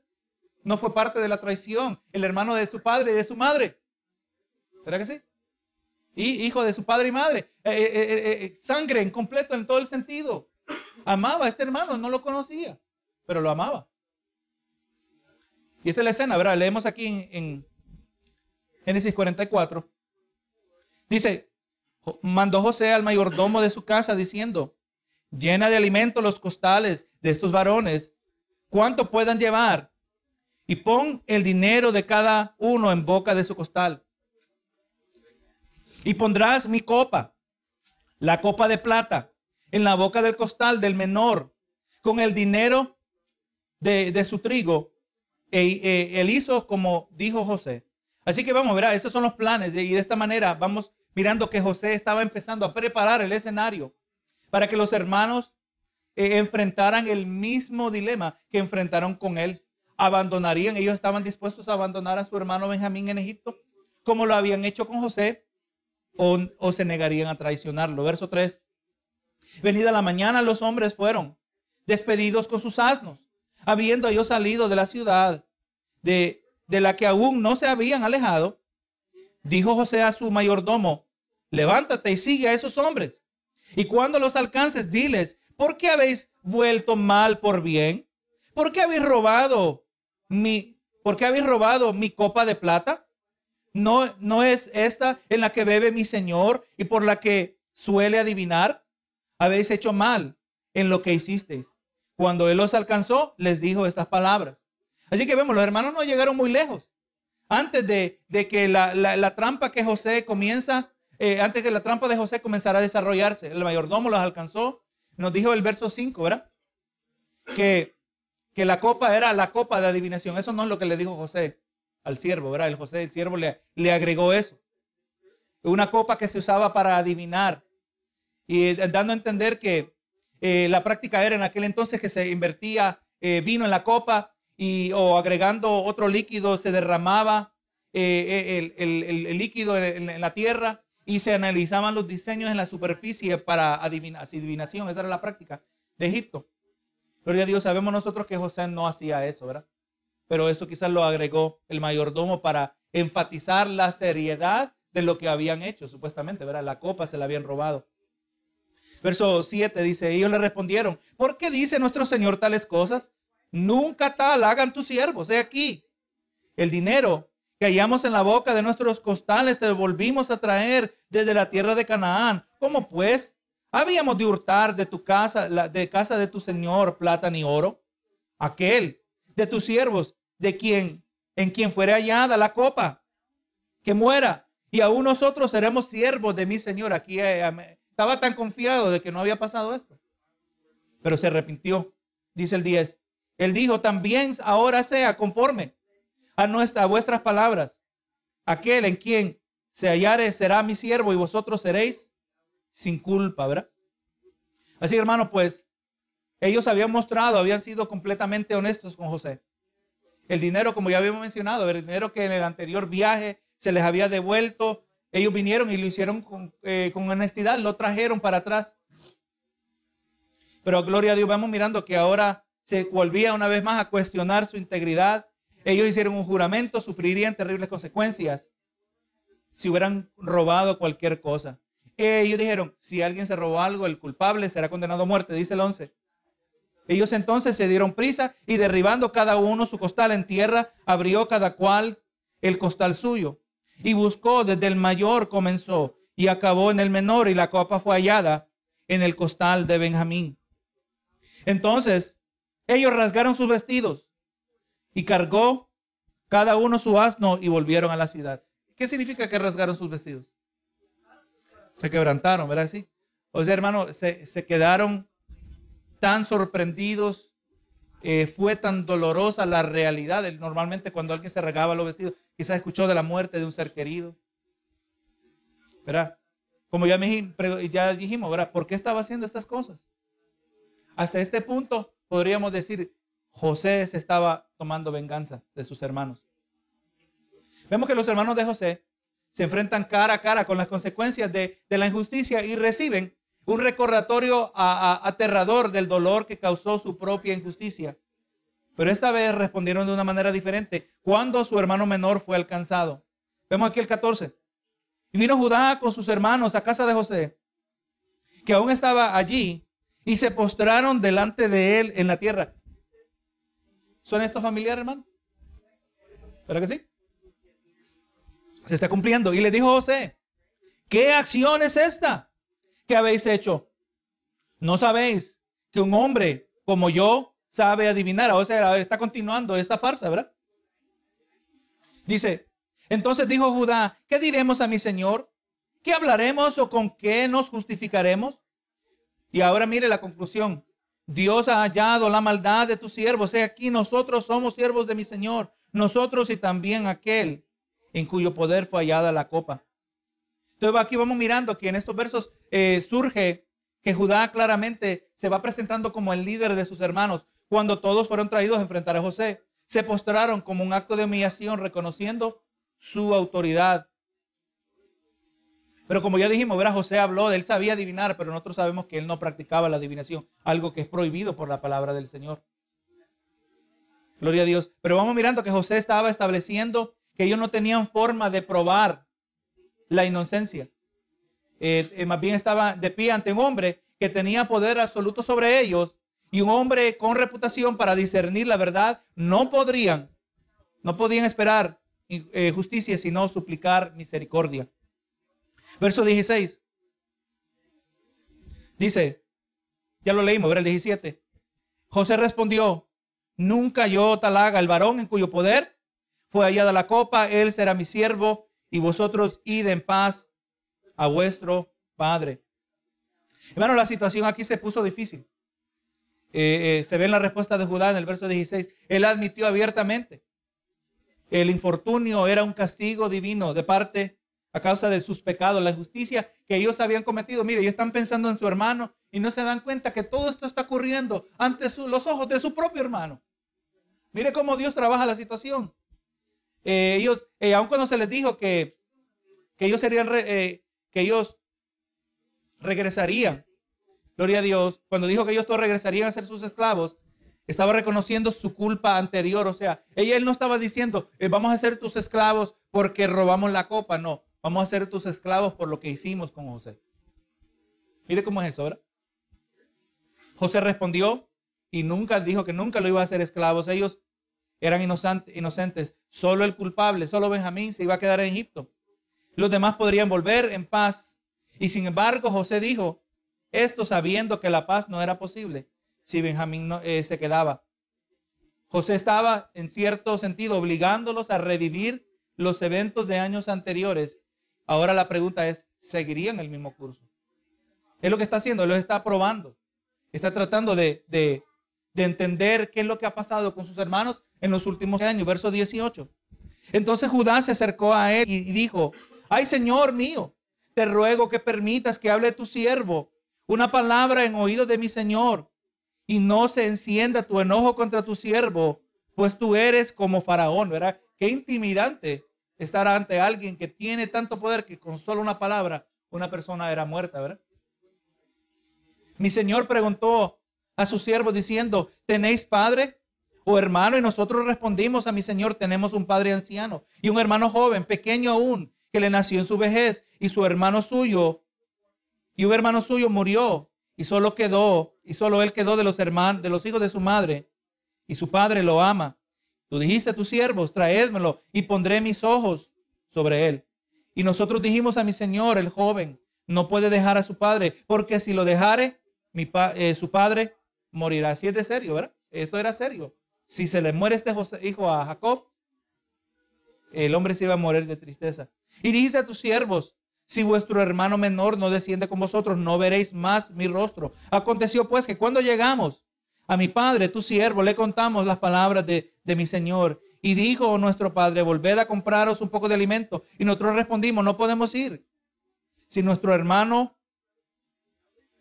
No fue parte de la traición, el hermano de su padre y de su madre. ¿Verdad que sí? Y hijo de su padre y madre. Eh, eh, eh, sangre en completo en todo el sentido. Amaba a este hermano, no lo conocía, pero lo amaba. Y esta es la escena, ¿verdad? Leemos aquí en, en Génesis 44. Dice, mandó José al mayordomo de su casa diciendo, llena de alimento los costales de estos varones, cuánto puedan llevar, y pon el dinero de cada uno en boca de su costal. Y pondrás mi copa, la copa de plata, en la boca del costal del menor, con el dinero de, su trigo. E, e, hizo como dijo José. Así que vamos, ver, esos son los planes. Y de esta manera vamos mirando que José estaba empezando a preparar el escenario para que los hermanos eh, enfrentaran el mismo dilema que enfrentaron con él. Abandonarían, ellos estaban dispuestos a abandonar a su hermano Benjamín en Egipto, como lo habían hecho con José, o, se negarían a traicionarlo. Verso 3. Venida la mañana, los hombres fueron despedidos con sus asnos, habiendo ellos salido de la ciudad de, de la que aún no se habían alejado. Dijo José a su mayordomo, levántate y sigue a esos hombres y cuando los alcances, diles, ¿por qué habéis vuelto mal por bien? ¿Por qué habéis robado mi, por qué habéis robado mi copa de plata? ¿No, ¿No es esta en la que bebe mi Señor y por la que suele adivinar? Habéis hecho mal en lo que hicisteis. Cuando Él los alcanzó, les dijo estas palabras. Así que vemos, los hermanos no llegaron muy lejos. Antes de, que la, trampa que José comienza eh, antes que la trampa de José comenzara a desarrollarse. El mayordomo los alcanzó. Nos dijo el verso 5, ¿verdad? Que, que la copa era la copa de adivinación. Eso no es lo que le dijo José al siervo, ¿verdad? El José, el siervo le, agregó eso. Una copa que se usaba para adivinar. Y eh, dando a entender que eh, la práctica era en aquel entonces que se invertía vino en la copa y, o agregando otro líquido se derramaba el, líquido en, la tierra y se analizaban los diseños en la superficie para adivinación. Esa era la práctica de Egipto. Gloria a Dios, sabemos nosotros que José no hacía eso, ¿verdad? Pero eso quizás lo agregó el mayordomo para enfatizar la seriedad de lo que habían hecho, supuestamente, ¿verdad? La copa se la habían robado. Verso 7 dice, ellos le respondieron, ¿por qué dice nuestro Señor tales cosas? Nunca tal hagan tus siervos, he aquí. El dinero que hallamos en la boca de nuestros costales te volvimos a traer desde la tierra de Canaán. ¿Cómo pues? Habíamos de hurtar de tu casa, de casa de tu señor, plata ni oro. Aquel de tus siervos, de quien, en quien fuere hallada la copa, que muera. Y aún nosotros seremos siervos de mi señor. Aquí eh, estaba tan confiado de que no había pasado esto. Pero se arrepintió. Dice el 10. Él dijo, también ahora sea conforme a, nuestra, vuestras palabras. Aquel en quien se hallare será mi siervo y vosotros seréis sin culpa, ¿verdad? Así, hermano, pues ellos habían mostrado, habían sido completamente honestos con José. El dinero, como ya habíamos mencionado, el dinero que en el anterior viaje se les había devuelto, ellos vinieron y lo hicieron con, eh, con honestidad, lo trajeron para atrás. Pero gloria a Dios, vamos mirando que ahora se volvía una vez más a cuestionar su integridad, ellos hicieron un juramento, sufrirían terribles consecuencias si hubieran robado cualquier cosa. Ellos dijeron, si alguien se robó algo, el culpable será condenado a muerte, dice el 11. Ellos entonces se dieron prisa y derribando cada uno su costal en tierra, abrió cada cual el costal suyo y buscó desde el mayor comenzó y acabó en el menor y la copa fue hallada en el costal de Benjamín. Entonces ellos rasgaron sus vestidos y cargó cada uno su asno y volvieron a la ciudad. ¿Qué significa que rasgaron sus vestidos? Se quebrantaron, ¿verdad? Sí. O sea, hermano, se, quedaron tan sorprendidos, eh, fue tan dolorosa la realidad. Normalmente cuando alguien se regaba los vestidos, quizás escuchó de la muerte de un ser querido. ¿Verdad? Como ya, me, ya dijimos, ¿verdad? ¿Por qué estaba haciendo estas cosas? Hasta este punto podríamos decir, José se estaba tomando venganza de sus hermanos. Vemos que los hermanos de José se enfrentan cara a cara con las consecuencias de, la injusticia y reciben un recordatorio aterrador del dolor que causó su propia injusticia. Pero esta vez respondieron de una manera diferente cuando su hermano menor fue alcanzado. Vemos aquí el 14. Y vino Judá con sus hermanos a casa de José, que aún estaba allí, y se postraron delante de él en la tierra. ¿Son estos familiares, hermano? ¿Verdad que sí? Se está cumpliendo. Y le dijo José, ¿qué acción es esta que habéis hecho? ¿No sabéis que un hombre como yo sabe adivinar? O sea, está continuando esta farsa, ¿verdad? Dice, entonces dijo Judá, ¿qué diremos a mi Señor? ¿Qué hablaremos o con qué nos justificaremos? Y ahora mire la conclusión. Dios ha hallado la maldad de tus siervos. He aquí nosotros somos siervos de mi Señor. Nosotros y también aquel en cuyo poder fue hallada la copa. Entonces aquí vamos mirando que en estos versos eh, surge que Judá claramente se va presentando como el líder de sus hermanos cuando todos fueron traídos a enfrentar a José. Se postraron como un acto de humillación reconociendo su autoridad. Pero como ya dijimos, verá, José habló, él sabía adivinar, pero nosotros sabemos que él no practicaba la adivinación, algo que es prohibido por la palabra del Señor. Gloria a Dios. Pero vamos mirando que José estaba estableciendo que ellos no tenían forma de probar la inocencia. Eh, eh, más bien estaba de pie ante un hombre que tenía poder absoluto sobre ellos y un hombre con reputación para discernir la verdad. No podrían, no podían esperar eh, justicia sino suplicar misericordia. Verso 16. Dice, ya lo leímos, ver el 17. José respondió, nunca yo talaga el varón en cuyo poder fue hallada la copa, él será mi siervo y vosotros id en paz a vuestro Padre. Hermano, la situación aquí se puso difícil. Eh, eh, se ve en la respuesta de Judá en el verso 16. Él admitió abiertamente. El infortunio era un castigo divino de parte a causa de sus pecados, la injusticia que ellos habían cometido. Mire, ellos están pensando en su hermano y no se dan cuenta que todo esto está ocurriendo ante los ojos de su propio hermano. Mire cómo Dios trabaja la situación. Eh, ellos, eh, aun cuando se les dijo que, que ellos serían, eh, que ellos regresarían, gloria a Dios, cuando dijo que ellos todos regresarían a ser sus esclavos, estaba reconociendo su culpa anterior. O sea, ella él no estaba diciendo, vamos a ser tus esclavos porque robamos la copa. No, vamos a ser tus esclavos por lo que hicimos con José. Mire cómo es eso, ¿verdad? José respondió y nunca dijo que nunca lo iba a hacer esclavos. Ellos eran inocentes. Solo el culpable, solo Benjamín se iba a quedar en Egipto. Los demás podrían volver en paz. Y sin embargo, José dijo esto sabiendo que la paz no era posible si Benjamín no, eh, se quedaba. José estaba en cierto sentido obligándolos a revivir los eventos de años anteriores. Ahora la pregunta es, ¿seguirían el mismo curso? Es lo que está haciendo, lo está probando. Está tratando de, de entender qué es lo que ha pasado con sus hermanos en los últimos años. Verso 18. Entonces Judá se acercó a él y dijo, ay Señor mío, te ruego que permitas que hable tu siervo una palabra en oído de mi Señor y no se encienda tu enojo contra tu siervo, pues tú eres como faraón, ¿verdad? Qué intimidante estar ante alguien que tiene tanto poder que con solo una palabra una persona era muerta, ¿verdad? Mi Señor preguntó a su siervo diciendo, ¿tenéis padre? o hermano, y nosotros respondimos a mi Señor, tenemos un padre anciano y un hermano joven, pequeño aún, que le nació en su vejez, y su hermano suyo, y un hermano suyo murió, y solo quedó, y solo él quedó de los hermanos, de los hijos de su madre, y su padre lo ama. Tú dijiste a tus siervos, traédmelo, y pondré mis ojos sobre él. Y nosotros dijimos a mi Señor, el joven, no puede dejar a su padre, porque si lo dejare, mi eh, su padre morirá. Así es de serio, ¿verdad? Esto era serio si se le muere este hijo a Jacob, el hombre se iba a morir de tristeza. Y dice a tus siervos, si vuestro hermano menor no desciende con vosotros, no veréis más mi rostro. Aconteció pues que cuando llegamos A mi padre, tu siervo, le contamos las palabras de, de mi Señor. Y dijo nuestro padre, volved a compraros un poco de alimento. Y nosotros respondimos, no podemos ir. Si nuestro hermano,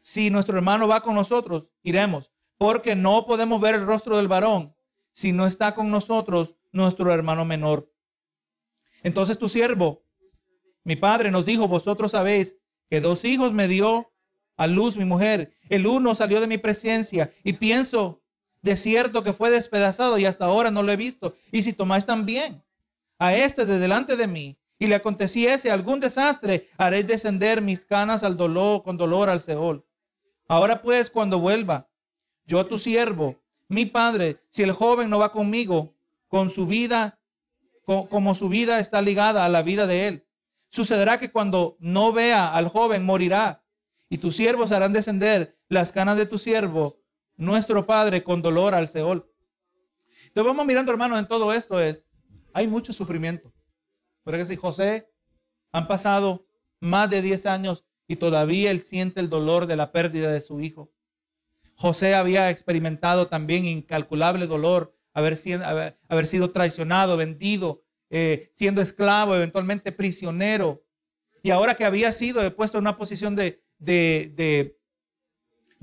si nuestro hermano va con nosotros, iremos. Porque no podemos ver el rostro del varón si no está con nosotros nuestro hermano menor. Entonces tu siervo, mi padre, nos dijo, vosotros sabéis que dos hijos me dio a luz mi mujer. El uno salió de mi presencia y pienso de cierto que fue despedazado y hasta ahora no lo he visto. Y si tomáis también a este de delante de mí y le aconteciese algún desastre, haré descender mis canas al dolor, con dolor al Seol. Ahora pues, cuando vuelva, yo tu siervo, mi padre, si el joven no va conmigo, con su vida, como su vida está ligada a la vida de él, sucederá que cuando no vea al joven morirá y tus siervos harán descender las canas de tu siervo, nuestro padre, con dolor al Seol. Entonces vamos mirando, hermanos, en todo esto es, hay mucho sufrimiento. Porque si José han pasado más de 10 años y todavía él siente el dolor de la pérdida de su hijo. José había experimentado también incalculable dolor, haber, sido traicionado, vendido, eh, siendo esclavo, eventualmente prisionero. Y ahora que había sido puesto en una posición de,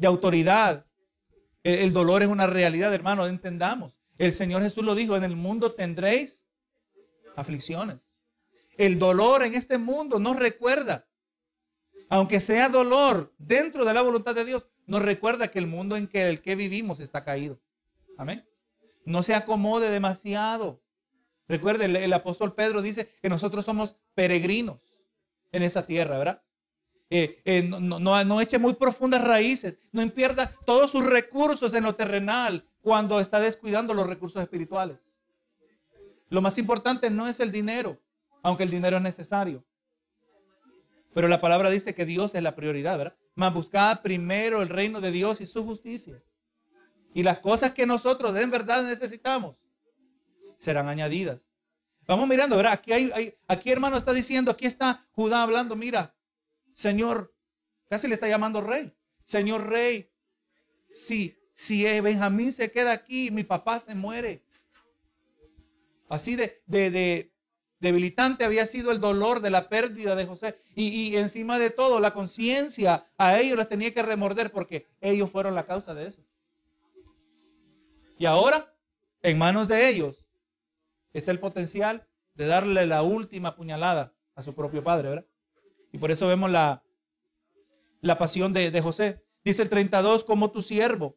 autoridad, el, dolor es una realidad, hermano, entendamos. El Señor Jesús lo dijo, en el mundo tendréis aflicciones. El dolor en este mundo nos recuerda, aunque sea dolor dentro de la voluntad de Dios, nos recuerda que el mundo en el que vivimos está caído. Amén. No se acomode demasiado. Recuerde, el, apóstol Pedro dice que nosotros somos peregrinos en esa tierra, ¿verdad? Eh, eh, no, no, eche muy profundas raíces, no pierda todos sus recursos en lo terrenal cuando está descuidando los recursos espirituales. Lo más importante no es el dinero, aunque el dinero es necesario. Pero la palabra dice que Dios es la prioridad, ¿verdad? Más buscad primero el reino de Dios y su justicia. Y las cosas que nosotros en verdad necesitamos serán añadidas. Vamos mirando, ¿verdad? Aquí, hay, aquí hermano está diciendo, aquí está Judá hablando, mira, Señor, casi le está llamando rey. Señor rey, si, si Benjamín se queda aquí, mi papá se muere. Así de, de, debilitante había sido el dolor de la pérdida de José. Y, encima de todo, la conciencia a ellos les tenía que remorder porque ellos fueron la causa de eso. Y ahora, en manos de ellos, está el potencial de darle la última puñalada a su propio padre, ¿verdad? Y por eso vemos la, la pasión de, José. Dice el 32, como tu siervo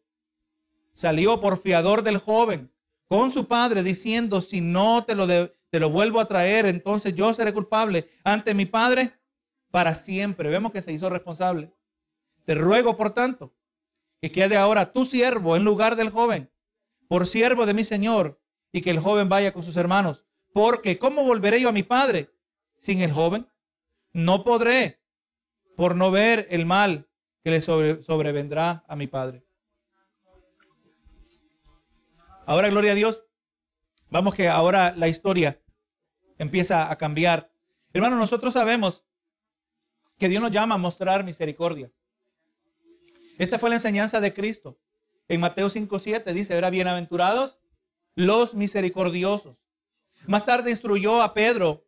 salió por fiador del joven con su padre diciendo, si no te lo, te lo vuelvo a traer, entonces yo seré culpable ante mi padre para siempre. Vemos que se hizo responsable. Te ruego, por tanto, que quede ahora tu siervo en lugar del joven, por siervo de mi Señor, y que el joven vaya con sus hermanos. Porque ¿cómo volveré yo a mi padre sin el joven? no podré por no ver el mal que le sobrevendrá a mi Padre. Ahora, gloria a Dios, vamos que ahora la historia empieza a cambiar. Hermano, nosotros sabemos que Dios nos llama a mostrar misericordia. Esta fue la enseñanza de Cristo. En Mateo 5.7 dice, era bienaventurados los misericordiosos. Más tarde instruyó a Pedro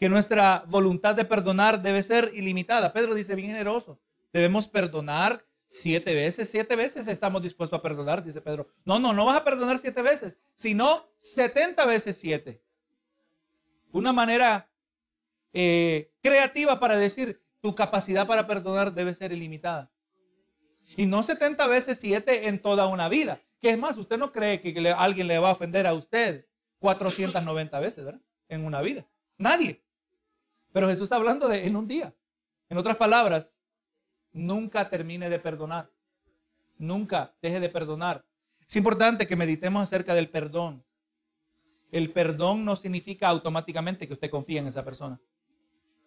que nuestra voluntad de perdonar debe ser ilimitada. Pedro dice bien generoso, debemos perdonar siete veces, siete veces estamos dispuestos a perdonar, dice Pedro. No, no, no vas a perdonar siete veces, sino setenta veces siete. Una manera eh, creativa para decir, tu capacidad para perdonar debe ser ilimitada. Y no 70 veces siete en toda una vida. Que es más, usted no cree que alguien le va a ofender a usted 490 veces. En una vida. Nadie. Pero Jesús está hablando de en un día. En otras palabras, nunca termine de perdonar. Nunca deje de perdonar. Es importante que meditemos acerca del perdón. El perdón no significa automáticamente que usted confíe en esa persona.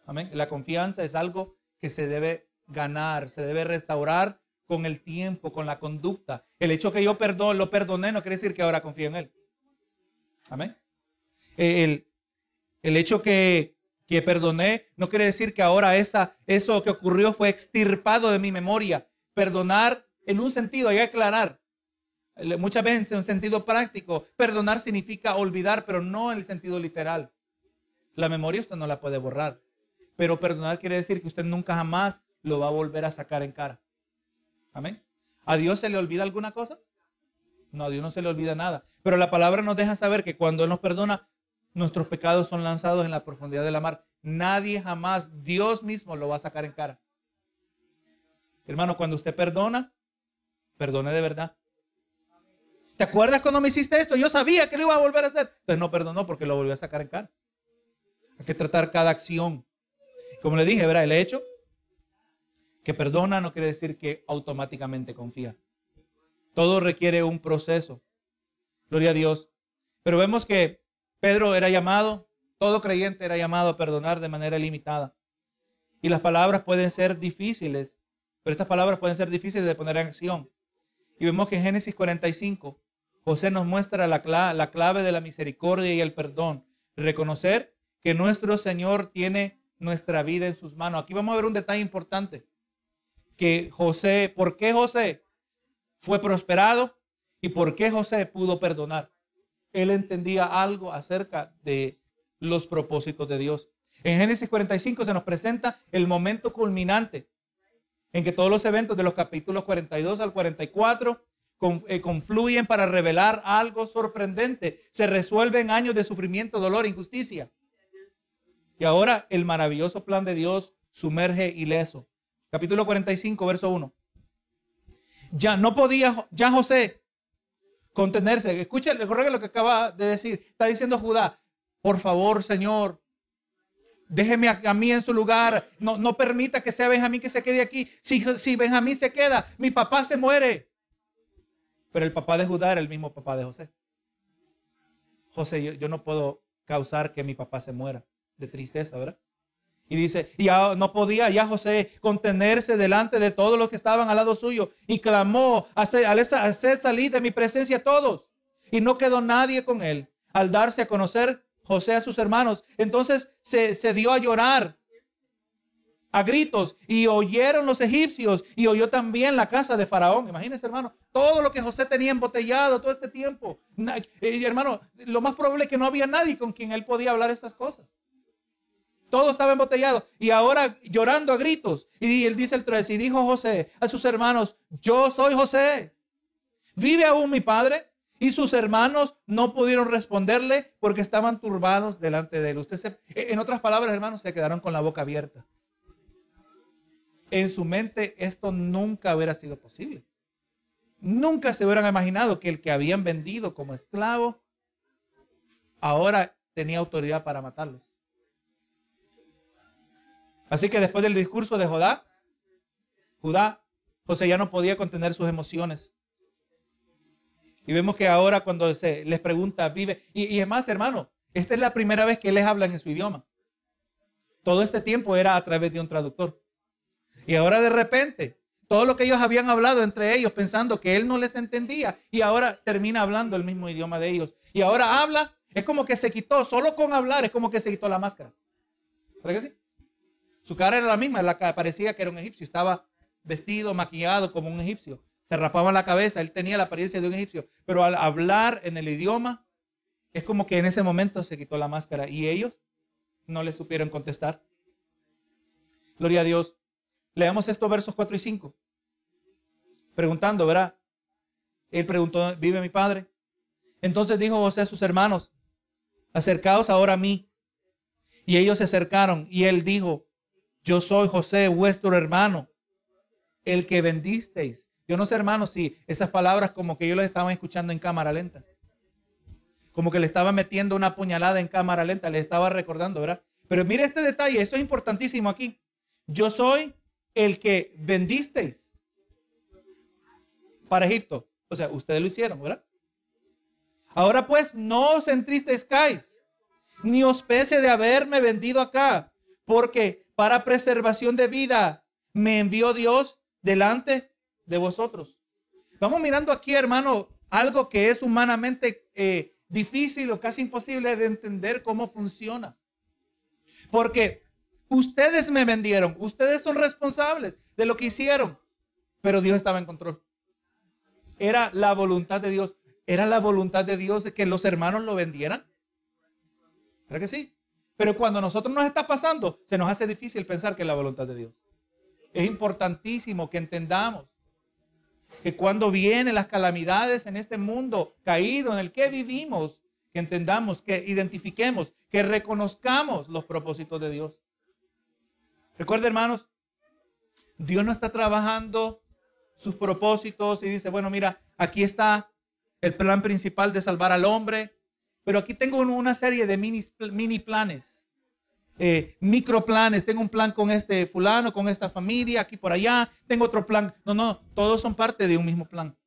Amén. La confianza es algo que se debe ganar, se debe restaurar con el tiempo, con la conducta. El hecho que yo perdón, lo perdoné no quiere decir que ahora confío en él. Amén. El, el hecho que que perdoné, no quiere decir que ahora esa, eso que ocurrió fue extirpado de mi memoria. Perdonar en un sentido, hay que aclarar. Muchas veces en un sentido práctico, perdonar significa olvidar, pero no en el sentido literal. La memoria usted no la puede borrar, pero perdonar quiere decir que usted nunca jamás lo va a volver a sacar en cara. Amén. ¿A Dios se le olvida alguna cosa? No, a Dios no se le olvida nada. Pero la palabra nos deja saber que cuando Él nos perdona, nuestros pecados son lanzados en la profundidad de la mar. Nadie jamás, Dios mismo lo va a sacar en cara. Hermano, cuando usted perdona, perdone de verdad. ¿Te acuerdas cuando me hiciste esto? Yo sabía que lo iba a volver a hacer. Entonces no perdonó porque lo volvió a sacar en cara. Hay que tratar cada acción. Como le dije, ¿verdad? El hecho que perdona no quiere decir que automáticamente confía. Todo requiere un proceso. Gloria a Dios. Pero vemos que Pedro era llamado, todo creyente era llamado a perdonar de manera limitada. Y las palabras pueden ser difíciles, pero estas palabras pueden ser difíciles de poner en acción. Y vemos que en Génesis 45, José nos muestra la, la clave de la misericordia y el perdón. Reconocer que nuestro Señor tiene nuestra vida en sus manos. Aquí vamos a ver un detalle importante. Que José, ¿por qué José fue prosperado? ¿Y por qué José pudo perdonar? Él entendía algo acerca de los propósitos de Dios. En Génesis 45 se nos presenta el momento culminante en que todos los eventos de los capítulos 42 al 44 eh, confluyen para revelar algo sorprendente. Se resuelven años de sufrimiento, dolor, injusticia. Y ahora el maravilloso plan de Dios sumerge ileso. Capítulo 45, verso 1. Ya no podía, ya José, contenerse. Escucha, corre lo que acaba de decir. Está diciendo Judá, por favor, Señor, déjeme a, mí en su lugar. No, no permita que sea Benjamín que se quede aquí. Si, si Benjamín se queda, mi papá se muere. Pero el papá de Judá era el mismo papá de José. José, yo, no puedo causar que mi papá se muera de tristeza, ¿verdad? Y dice, ya no podía ya José contenerse delante de todos los que estaban al lado suyo y clamó, hacer, hacer salir de mi presencia a todos. Y no quedó nadie con él. Al darse a conocer José a sus hermanos, entonces se, se dio a llorar a gritos y oyeron los egipcios y oyó también la casa de Faraón. Imagínense, hermano, todo lo que José tenía embotellado todo este tiempo. Y hermano, lo más probable es que no había nadie con quien él podía hablar esas cosas. Todo estaba embotellado y ahora llorando a gritos. Y él dice el 3, y dijo José a sus hermanos, yo soy José. ¿Vive aún mi padre? Y sus hermanos no pudieron responderle porque estaban turbados delante de él. En otras palabras, hermanos, se quedaron con la boca abierta en su mente esto nunca hubiera sido posible. Nunca se hubieran imaginado que el que habían vendido como esclavo ahora tenía autoridad para matarlos. Así que después del discurso de Judá, Judá, José ya no podía contener sus emociones. Y vemos que ahora cuando se les pregunta, vive, y, y es más, hermano, esta es la primera vez que les hablan en su idioma. Todo este tiempo era a través de un traductor. Y ahora de repente, todo lo que ellos habían hablado entre ellos pensando que él no les entendía y ahora termina hablando el mismo idioma de ellos. Y ahora habla, es como que se quitó, solo con hablar es como que se quitó la máscara. ¿Verdad que sí? Su cara era la misma, la parecía que era un egipcio, estaba vestido, maquillado como un egipcio. Se rapaba la cabeza, él tenía la apariencia de un egipcio, pero al hablar en el idioma es como que en ese momento se quitó la máscara y ellos no le supieron contestar. Gloria a Dios. Leamos estos versos 4 y 5. Preguntando, ¿verdad? Él preguntó, ¿vive mi padre? Entonces dijo José a sus hermanos, acercaos ahora a mí. Y ellos se acercaron y él dijo, yo soy José, vuestro hermano, el que vendisteis. Yo no sé, hermanos, si esas palabras como que yo las estaba escuchando en cámara lenta. Como que le estaba metiendo una puñalada en cámara lenta, le estaba recordando, ¿verdad? Pero mire este detalle, eso es importantísimo aquí. Yo soy el que vendisteis para Egipto. O sea, ustedes lo hicieron, ¿verdad? Ahora pues, no os entristezcáis, ni os pese de haberme vendido acá, porque para preservación de vida me envió Dios delante de vosotros. Vamos mirando aquí, hermano, algo que es humanamente eh, difícil o casi imposible de entender cómo funciona. Porque Ustedes me vendieron, ustedes son responsables de lo que hicieron, pero Dios estaba en control. era la voluntad de Dios. Era la voluntad de Dios que los hermanos lo vendieran. ¿Verdad que sí? Pero cuando a nosotros nos está pasando, se nos hace difícil pensar que es la voluntad de Dios. Es importantísimo que entendamos que cuando vienen las calamidades en este mundo caído en el que vivimos, que entendamos, que identifiquemos, que reconozcamos los propósitos de Dios. Recuerda, hermanos, Dios no está trabajando sus propósitos y dice, bueno, mira, aquí está el plan principal de salvar al hombre, pero aquí tengo una serie de mini, planes, eh, micro planes. Tengo un plan con este fulano, con esta familia, aquí por allá. Tengo otro plan. No, no, todos son parte de un mismo plan.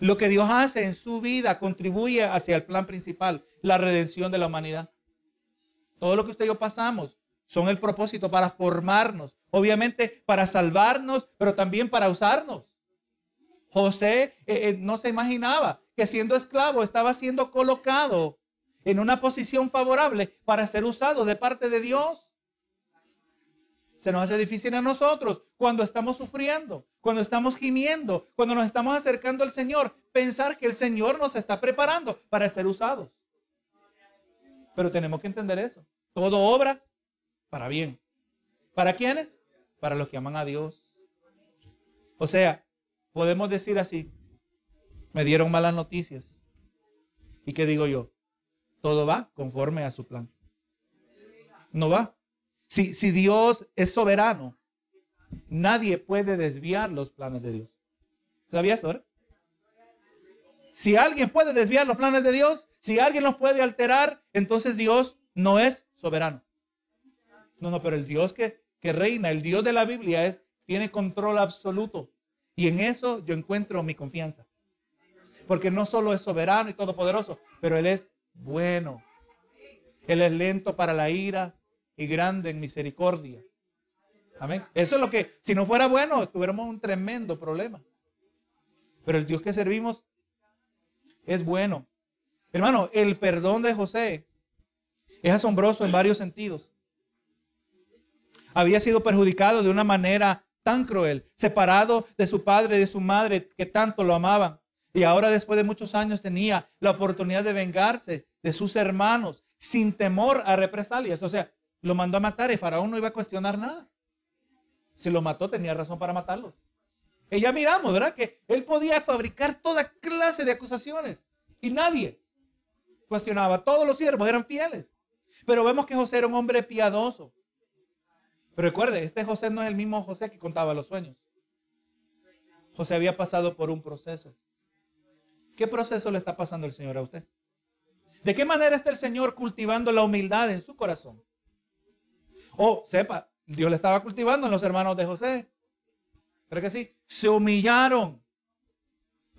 Lo que Dios hace en su vida contribuye hacia el plan principal, la redención de la humanidad. Todo lo que usted y yo pasamos son el propósito para formarnos, obviamente para salvarnos, pero también para usarnos. José eh, eh, no se imaginaba que siendo esclavo estaba siendo colocado en una posición favorable para ser usado de parte de Dios. Se nos hace difícil a nosotros cuando estamos sufriendo, cuando estamos gimiendo, cuando nos estamos acercando al Señor, pensar que el Señor nos está preparando para ser usados. Pero tenemos que entender eso. Todo obra para bien. ¿Para quiénes? Para los que aman a Dios. O sea, podemos decir así, me dieron malas noticias. ¿Y qué digo yo? Todo va conforme a su plan. No va. Si, Dios es soberano, nadie puede desviar los planes de Dios. ¿Sabías ahora? Si alguien puede desviar los planes de Dios, si alguien los puede alterar, entonces Dios no es soberano. No, no, pero el Dios que, que reina, el Dios de la Biblia es, tiene control absoluto. Y en eso yo encuentro mi confianza. Porque no solo es soberano y todopoderoso, pero Él es bueno. Él es lento para la ira, y grande en misericordia. Amén. Eso es lo que, si no fuera bueno, tuviéramos un tremendo problema. Pero el Dios que servimos es bueno. Hermano, el perdón de José es asombroso en varios sentidos. Había sido perjudicado de una manera tan cruel, separado de su padre y de su madre que tanto lo amaban. Y ahora después de muchos años tenía la oportunidad de vengarse de sus hermanos sin temor a represalias. O sea, lo mandó a matar y Faraón no iba a cuestionar nada. Si lo mató, tenía razón para matarlos. Y ya miramos, ¿verdad? Que él podía fabricar toda clase de acusaciones y nadie cuestionaba. Todos los siervos eran fieles. Pero vemos que José era un hombre piadoso. Pero recuerde, este José no es el mismo José que contaba los sueños. José había pasado por un proceso. ¿Qué proceso le está pasando el Señor a usted? ¿De qué manera está el Señor cultivando la humildad en su corazón? Oh, sepa, Dios le estaba cultivando en los hermanos de José. ¿Pero que sí? Se humillaron.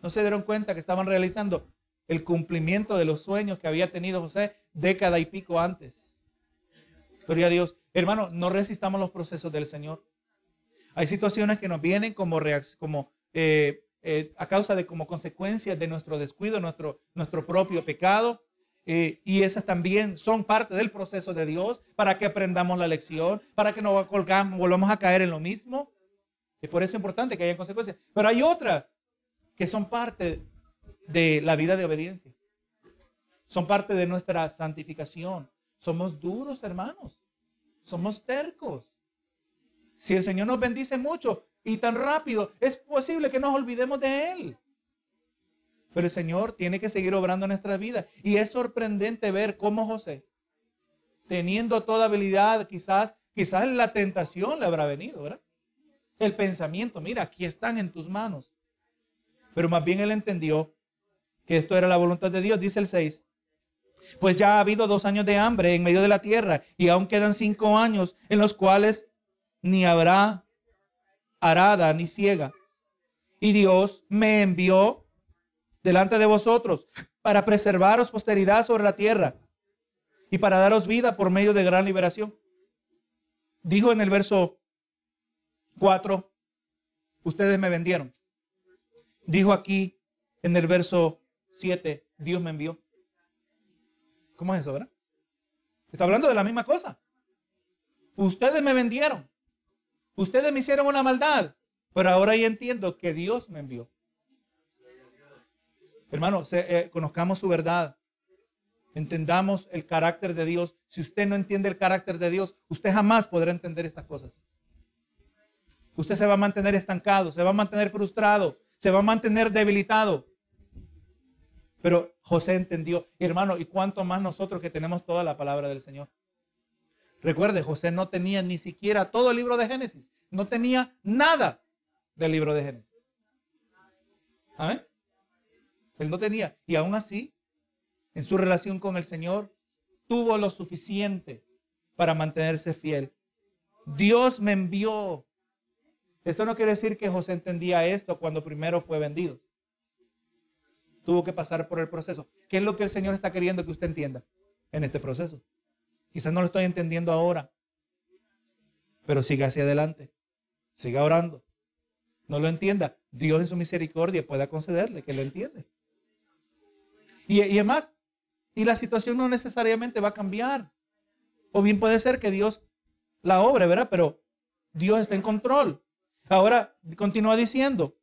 No se dieron cuenta que estaban realizando el cumplimiento de los sueños que había tenido José década y pico antes. Gloria a Dios. Hermano, no resistamos los procesos del Señor. Hay situaciones que nos vienen como, como eh, eh, a causa de como consecuencias de nuestro descuido, nuestro, nuestro propio pecado. Eh, y esas también son parte del proceso de Dios para que aprendamos la lección, para que no volvamos a caer en lo mismo. Y por eso es importante que haya consecuencias. Pero hay otras que son parte de la vida de obediencia. Son parte de nuestra santificación. Somos duros, hermanos. Somos tercos. Si el Señor nos bendice mucho y tan rápido, es posible que nos olvidemos de Él. Pero el Señor tiene que seguir obrando en nuestra vida. Y es sorprendente ver cómo José, teniendo toda habilidad, quizás, quizás la tentación le habrá venido, ¿verdad? El pensamiento, mira, aquí están en tus manos. Pero más bien él entendió que esto era la voluntad de Dios, dice el 6. Pues ya ha habido dos años de hambre en medio de la tierra y aún quedan cinco años en los cuales ni habrá arada ni ciega. Y Dios me envió delante de vosotros, para preservaros posteridad sobre la tierra y para daros vida por medio de gran liberación. Dijo en el verso 4, ustedes me vendieron. Dijo aquí en el verso 7, Dios me envió. ¿Cómo es eso, verdad? Está hablando de la misma cosa. Ustedes me vendieron. Ustedes me hicieron una maldad. Pero ahora ya entiendo que Dios me envió. Hermano, eh, conozcamos su verdad. Entendamos el carácter de Dios. Si usted no entiende el carácter de Dios, usted jamás podrá entender estas cosas. Usted se va a mantener estancado, se va a mantener frustrado, se va a mantener debilitado. Pero José entendió, hermano, y cuánto más nosotros que tenemos toda la palabra del Señor. Recuerde, José no tenía ni siquiera todo el libro de Génesis, no tenía nada del libro de Génesis. ¿Amén? Él no tenía. Y aún así, en su relación con el Señor, tuvo lo suficiente para mantenerse fiel. Dios me envió. Esto no quiere decir que José entendía esto cuando primero fue vendido. Tuvo que pasar por el proceso. ¿Qué es lo que el Señor está queriendo que usted entienda en este proceso? Quizás no lo estoy entendiendo ahora, pero siga hacia adelante. Siga orando. No lo entienda. Dios en su misericordia pueda concederle que lo entiende. Y, y además, y la situación no necesariamente va a cambiar. O bien puede ser que Dios la obre, ¿verdad? Pero Dios está en control. Ahora continúa diciendo,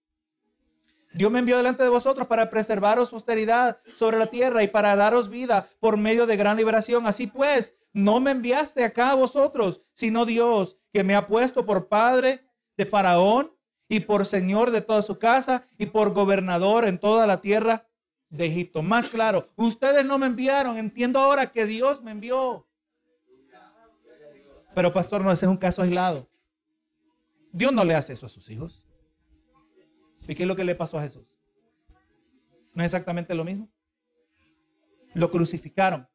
Dios me envió delante de vosotros para preservaros posteridad sobre la tierra y para daros vida por medio de gran liberación. Así pues, no me enviaste acá a vosotros, sino Dios, que me ha puesto por padre de Faraón y por señor de toda su casa y por gobernador en toda la tierra de Egipto. Más claro, ustedes no me enviaron, entiendo ahora que Dios me envió. Pero pastor, no, ese es un caso aislado. Dios no le hace eso a sus hijos. ¿Y qué es lo que le pasó a Jesús? ¿No es exactamente lo mismo? Lo crucificaron.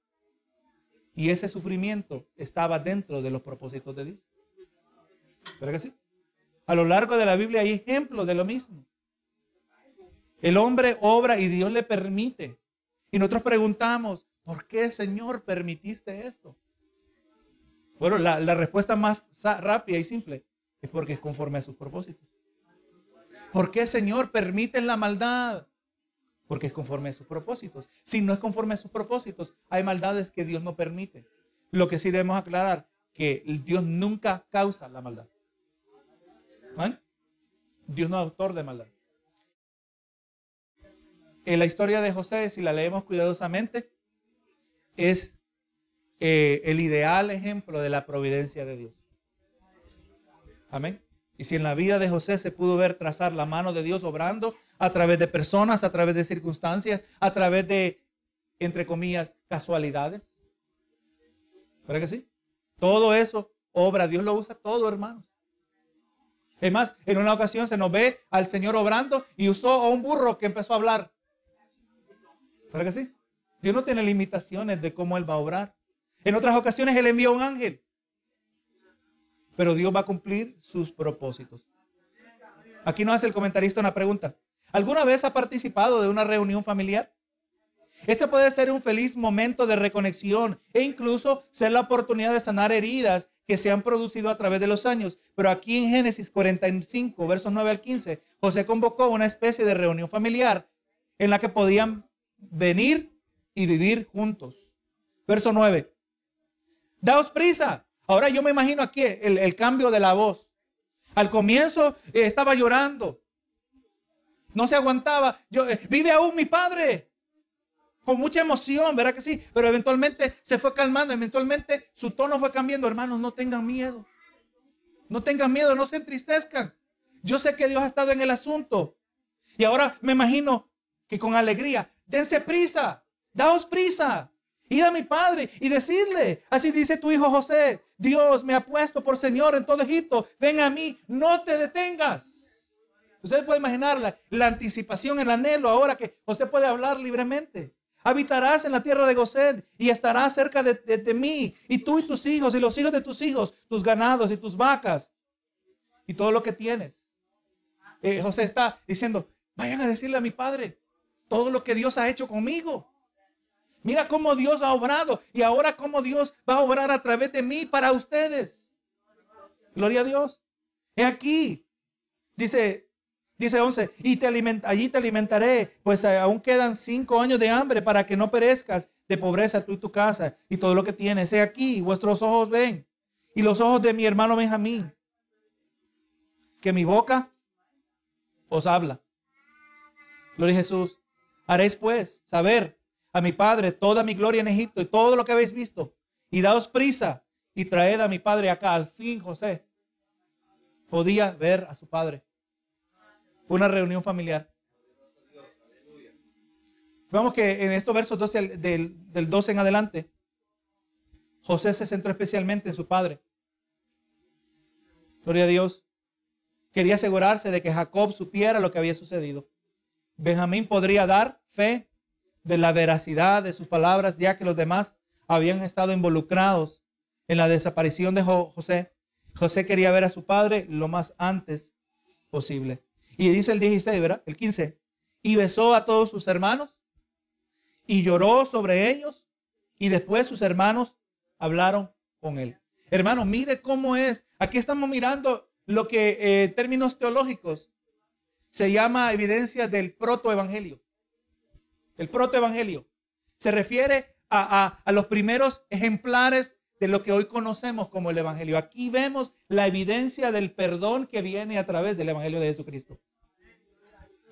Y ese sufrimiento estaba dentro de los propósitos de Dios. ¿Verdad que sí? A lo largo de la Biblia hay ejemplos de lo mismo. El hombre obra y Dios le permite. Y nosotros preguntamos, ¿por qué Señor permitiste esto? Bueno, la, la respuesta más rápida y simple es porque es conforme a sus propósitos. ¿Por qué Señor permite la maldad? Porque es conforme a sus propósitos. Si no es conforme a sus propósitos, hay maldades que Dios no permite. Lo que sí debemos aclarar, que Dios nunca causa la maldad. Dios no es autor de maldad. En la historia de José, si la leemos cuidadosamente, es eh, el ideal ejemplo de la providencia de Dios. Amén. Y si en la vida de José se pudo ver trazar la mano de Dios obrando a través de personas, a través de circunstancias, a través de, entre comillas, casualidades. ¿Verdad que sí? Todo eso obra, Dios lo usa todo, hermanos. Es más, en una ocasión se nos ve al Señor obrando y usó a un burro que empezó a hablar. ¿Verdad que sí? Dios no tiene limitaciones de cómo Él va a obrar. En otras ocasiones Él envió a un ángel pero Dios va a cumplir sus propósitos. Aquí nos hace el comentarista una pregunta. ¿Alguna vez ha participado de una reunión familiar? Este puede ser un feliz momento de reconexión e incluso ser la oportunidad de sanar heridas que se han producido a través de los años. Pero aquí en Génesis 45, versos 9 al 15, José convocó una especie de reunión familiar en la que podían venir y vivir juntos. Verso 9. Daos prisa, Ahora yo me imagino aquí el, cambio de la voz. Al comienzo eh, estaba llorando. No se aguantaba. Yo, eh, vive aún mi padre. Con mucha emoción, ¿verdad que sí? Pero eventualmente se fue calmando. Eventualmente su tono fue cambiando. Hermanos, no tengan miedo. No tengan miedo, no se entristezcan. Yo sé que Dios ha estado en el asunto. Y ahora me imagino que con alegría, dense prisa, daos prisa. Ir a mi padre y decirle, así dice tu hijo José, Dios me ha puesto por Señor en todo Egipto, ven a mí, no te detengas. Usted puede imaginar la, anticipación, el anhelo ahora que José puede hablar libremente. Habitarás en la tierra de Gosén y estarás cerca de, mí, y tú y tus hijos, y los hijos de tus hijos, tus ganados y tus vacas, y todo lo que tienes. Eh, José está diciendo, vayan a decirle a mi padre todo lo que Dios ha hecho conmigo. Mira cómo Dios ha obrado y ahora cómo Dios va a obrar a través de mí para ustedes. Gloria a Dios. He aquí, dice, dice 11, y te allí te alimentaré, pues aún quedan cinco años de hambre para que no perezcas de pobreza tú y tu casa y todo lo que tienes. He aquí, vuestros ojos ven y los ojos de mi hermano Benjamín, que mi boca os habla. Gloria a Jesús. Haréis pues saber a mi padre toda mi gloria en Egipto y todo lo que habéis visto. Y daos prisa y traed a mi padre acá. Al fin José podía ver a su padre. Fue una reunión familiar. Vamos que en estos versos 12, del, del 12 en adelante, José se centró especialmente en su padre. Gloria a Dios. Quería asegurarse de que Jacob supiera lo que había sucedido. Benjamín podría dar fe de la veracidad de sus palabras, ya que los demás habían estado involucrados en la desaparición de José. José quería ver a su padre lo más antes posible. Y dice el 16, ¿verdad? El 15. Y besó a todos sus hermanos y lloró sobre ellos y después sus hermanos hablaron con él. Hermano, mire cómo es. Aquí estamos mirando lo que eh, en términos teológicos se llama evidencia del protoevangelio. El protoevangelio se refiere a, a los primeros ejemplares de lo que hoy conocemos como el evangelio. Aquí vemos la evidencia del perdón que viene a través del evangelio de Jesucristo.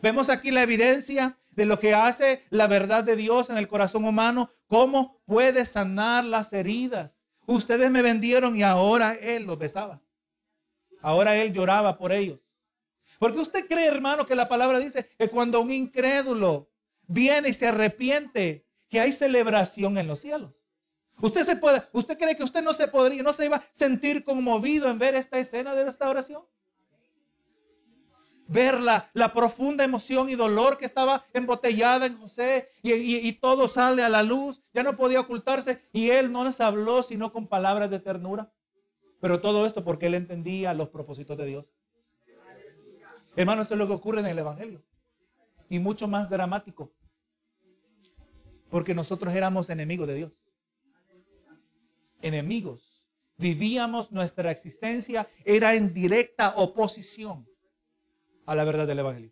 Vemos aquí la evidencia de lo que hace la verdad de Dios en el corazón humano, cómo puede sanar las heridas. Ustedes me vendieron y ahora Él los besaba. Ahora Él lloraba por ellos. Porque usted cree, hermano, que la palabra dice que cuando un incrédulo viene y se arrepiente, que hay celebración en los cielos. Usted se puede, usted cree que usted no se podría, no se iba a sentir conmovido en ver esta escena de restauración ver la, profunda emoción y dolor que estaba embotellada en José y, todo sale a la luz, ya no podía ocultarse y él no les habló sino con palabras de ternura. Pero todo esto porque él entendía los propósitos de Dios. Hermano, eso es lo que ocurre en el Evangelio. Y mucho más dramático. Porque nosotros éramos enemigos de Dios. Enemigos. Vivíamos nuestra existencia, era en directa oposición a la verdad del Evangelio.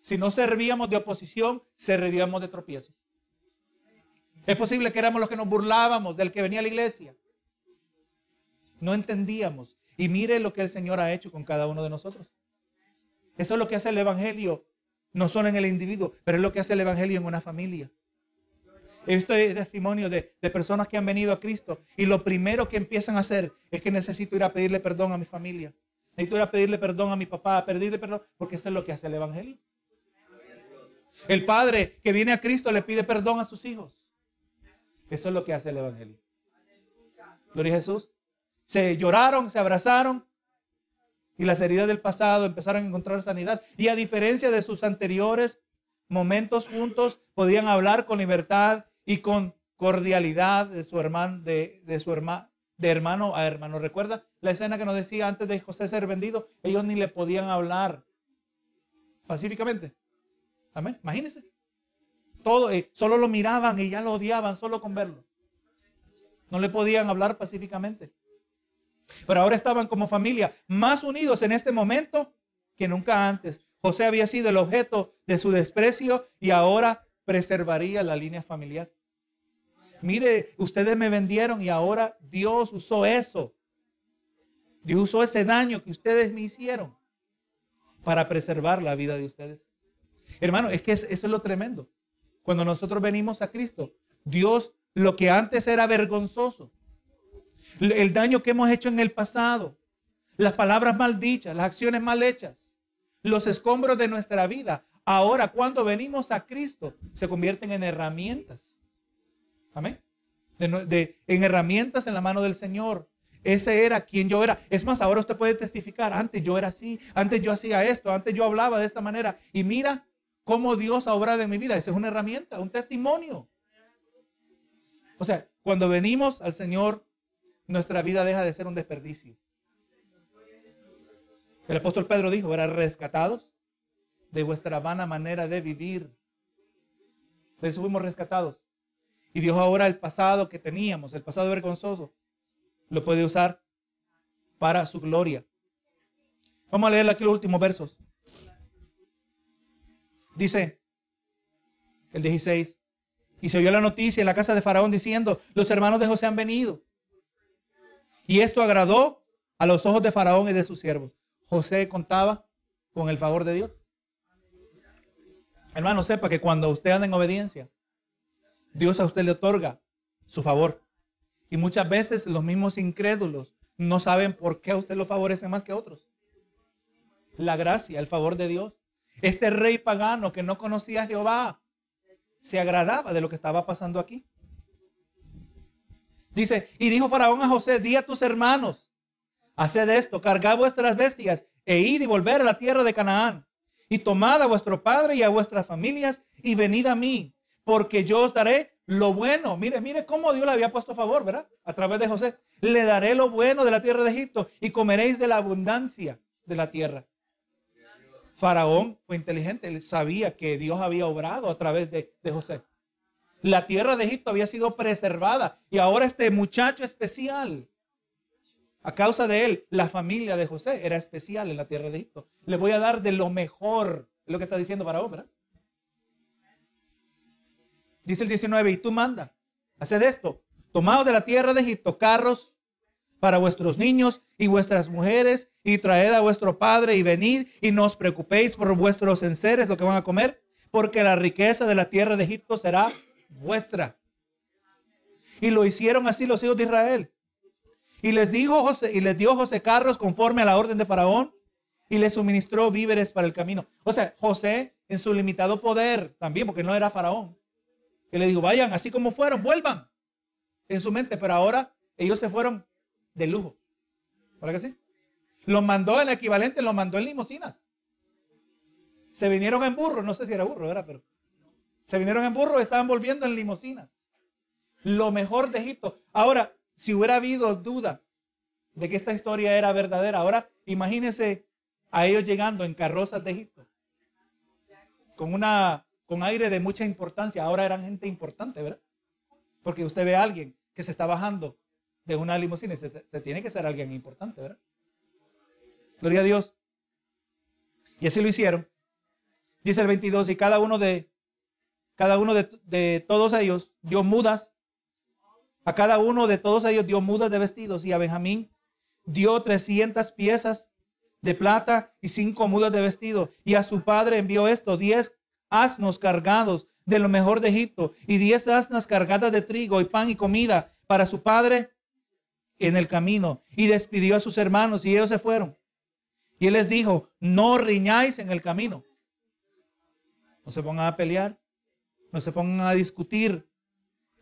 Si no servíamos de oposición, servíamos de tropiezo. Es posible que éramos los que nos burlábamos del que venía a la iglesia. No entendíamos. Y mire lo que el Señor ha hecho con cada uno de nosotros. Eso es lo que hace el Evangelio, no solo en el individuo, pero es lo que hace el Evangelio en una familia. He visto testimonio de, de personas que han venido a Cristo y lo primero que empiezan a hacer es que necesito ir a pedirle perdón a mi familia. Necesito ir a pedirle perdón a mi papá, a pedirle perdón, porque eso es lo que hace el Evangelio. El padre que viene a Cristo le pide perdón a sus hijos. Eso es lo que hace el Evangelio. Gloria a Jesús. Se lloraron, se abrazaron y las heridas del pasado empezaron a encontrar sanidad. Y a diferencia de sus anteriores momentos juntos, podían hablar con libertad y con cordialidad de su hermano, de, hermano a hermano. ¿Recuerda la escena que nos decía antes de José ser vendido? Ellos ni le podían hablar pacíficamente. Amén. Imagínense. Todo, eh, solo lo miraban y ya lo odiaban solo con verlo. No le podían hablar pacíficamente. Pero ahora estaban como familia más unidos en este momento que nunca antes. José había sido el objeto de su desprecio y ahora preservaría la línea familiar. Mire, ustedes me vendieron y ahora Dios usó eso. Dios usó ese daño que ustedes me hicieron para preservar la vida de ustedes. Hermano, es que eso es lo tremendo. Cuando nosotros venimos a Cristo, Dios, lo que antes era vergonzoso, el daño que hemos hecho en el pasado, las palabras mal dichas, las acciones mal hechas, los escombros de nuestra vida, ahora cuando venimos a Cristo, se convierten en herramientas Amén. De, en herramientas en la mano del Señor. Ese era quien yo era. Es más, ahora usted puede testificar. Antes yo era así. Antes yo hacía esto. Antes yo hablaba de esta manera. Y mira cómo Dios ha obrado en mi vida. Esa es una herramienta, un testimonio. O sea, cuando venimos al Señor, nuestra vida deja de ser un desperdicio. El apóstol Pedro dijo, eran rescatados de vuestra vana manera de vivir. Eso fuimos rescatados. Y Dios ahora el pasado que teníamos, el pasado vergonzoso, lo puede usar para su gloria. Vamos a leer aquí los últimos versos. Dice el 16. Y se oyó la noticia en la casa de Faraón diciendo, los hermanos de José han venido. Y esto agradó a los ojos de Faraón y de sus siervos. José contaba con el favor de Dios. Hermano, sepa que cuando usted anda en obediencia, Dios a usted le otorga su favor. Y muchas veces los mismos incrédulos no saben por qué a usted lo favorece más que a otros. La gracia, el favor de Dios. Este rey pagano que no conocía a Jehová se agradaba de lo que estaba pasando aquí. Dice, y dijo Faraón a José, di a tus hermanos, haced esto, cargad vuestras bestias e id y volver a la tierra de Canaán. Y tomad a vuestro padre y a vuestras familias y venid a mí, porque yo os daré lo bueno. Mire, mire cómo Dios le había puesto favor, ¿verdad? A través de José. Le daré lo bueno de la tierra de Egipto y comeréis de la abundancia de la tierra. Faraón fue inteligente, él sabía que Dios había obrado a través de, de José. La tierra de Egipto había sido preservada y ahora este muchacho especial, a causa de él, la familia de José era especial en la tierra de Egipto. Le voy a dar de lo mejor, es lo que está diciendo para ¿verdad? Dice el 19, y tú manda, haced esto, tomaos de la tierra de Egipto carros para vuestros niños y vuestras mujeres y traed a vuestro padre y venid y no os preocupéis por vuestros enseres, lo que van a comer, porque la riqueza de la tierra de Egipto será vuestra. Y lo hicieron así los hijos de Israel. Y les dijo José, y les dio José carros conforme a la orden de Faraón, y les suministró víveres para el camino. O sea, José en su limitado poder también, porque no era Faraón. Y le dijo, vayan, así como fueron, vuelvan en su mente. Pero ahora ellos se fueron de lujo. ¿Para que sí? Los mandó el equivalente, los mandó en limosinas. Se vinieron en burro, no sé si era burro, era, pero se vinieron en burro y estaban volviendo en limosinas. Lo mejor de Egipto. Ahora, si hubiera habido duda de que esta historia era verdadera, ahora imagínense a ellos llegando en carrozas de Egipto. Con una con aire de mucha importancia. Ahora eran gente importante, ¿verdad? Porque usted ve a alguien que se está bajando de una limusina y se, tiene que ser alguien importante, ¿verdad? Gloria a Dios. Y así lo hicieron. Dice el 22, y cada uno de cada uno de, todos ellos dio mudas. A cada uno de todos ellos dio mudas de vestidos. Y a Benjamín dio 300 piezas de plata y cinco mudas de vestido. Y a su padre envió esto, 10 asnos cargados de lo mejor de Egipto y 10 asnas cargadas de trigo y pan y comida para su padre en el camino. Y despidió a sus hermanos y ellos se fueron. Y él les dijo, no riñáis en el camino. No se pongan a pelear no se pongan a discutir.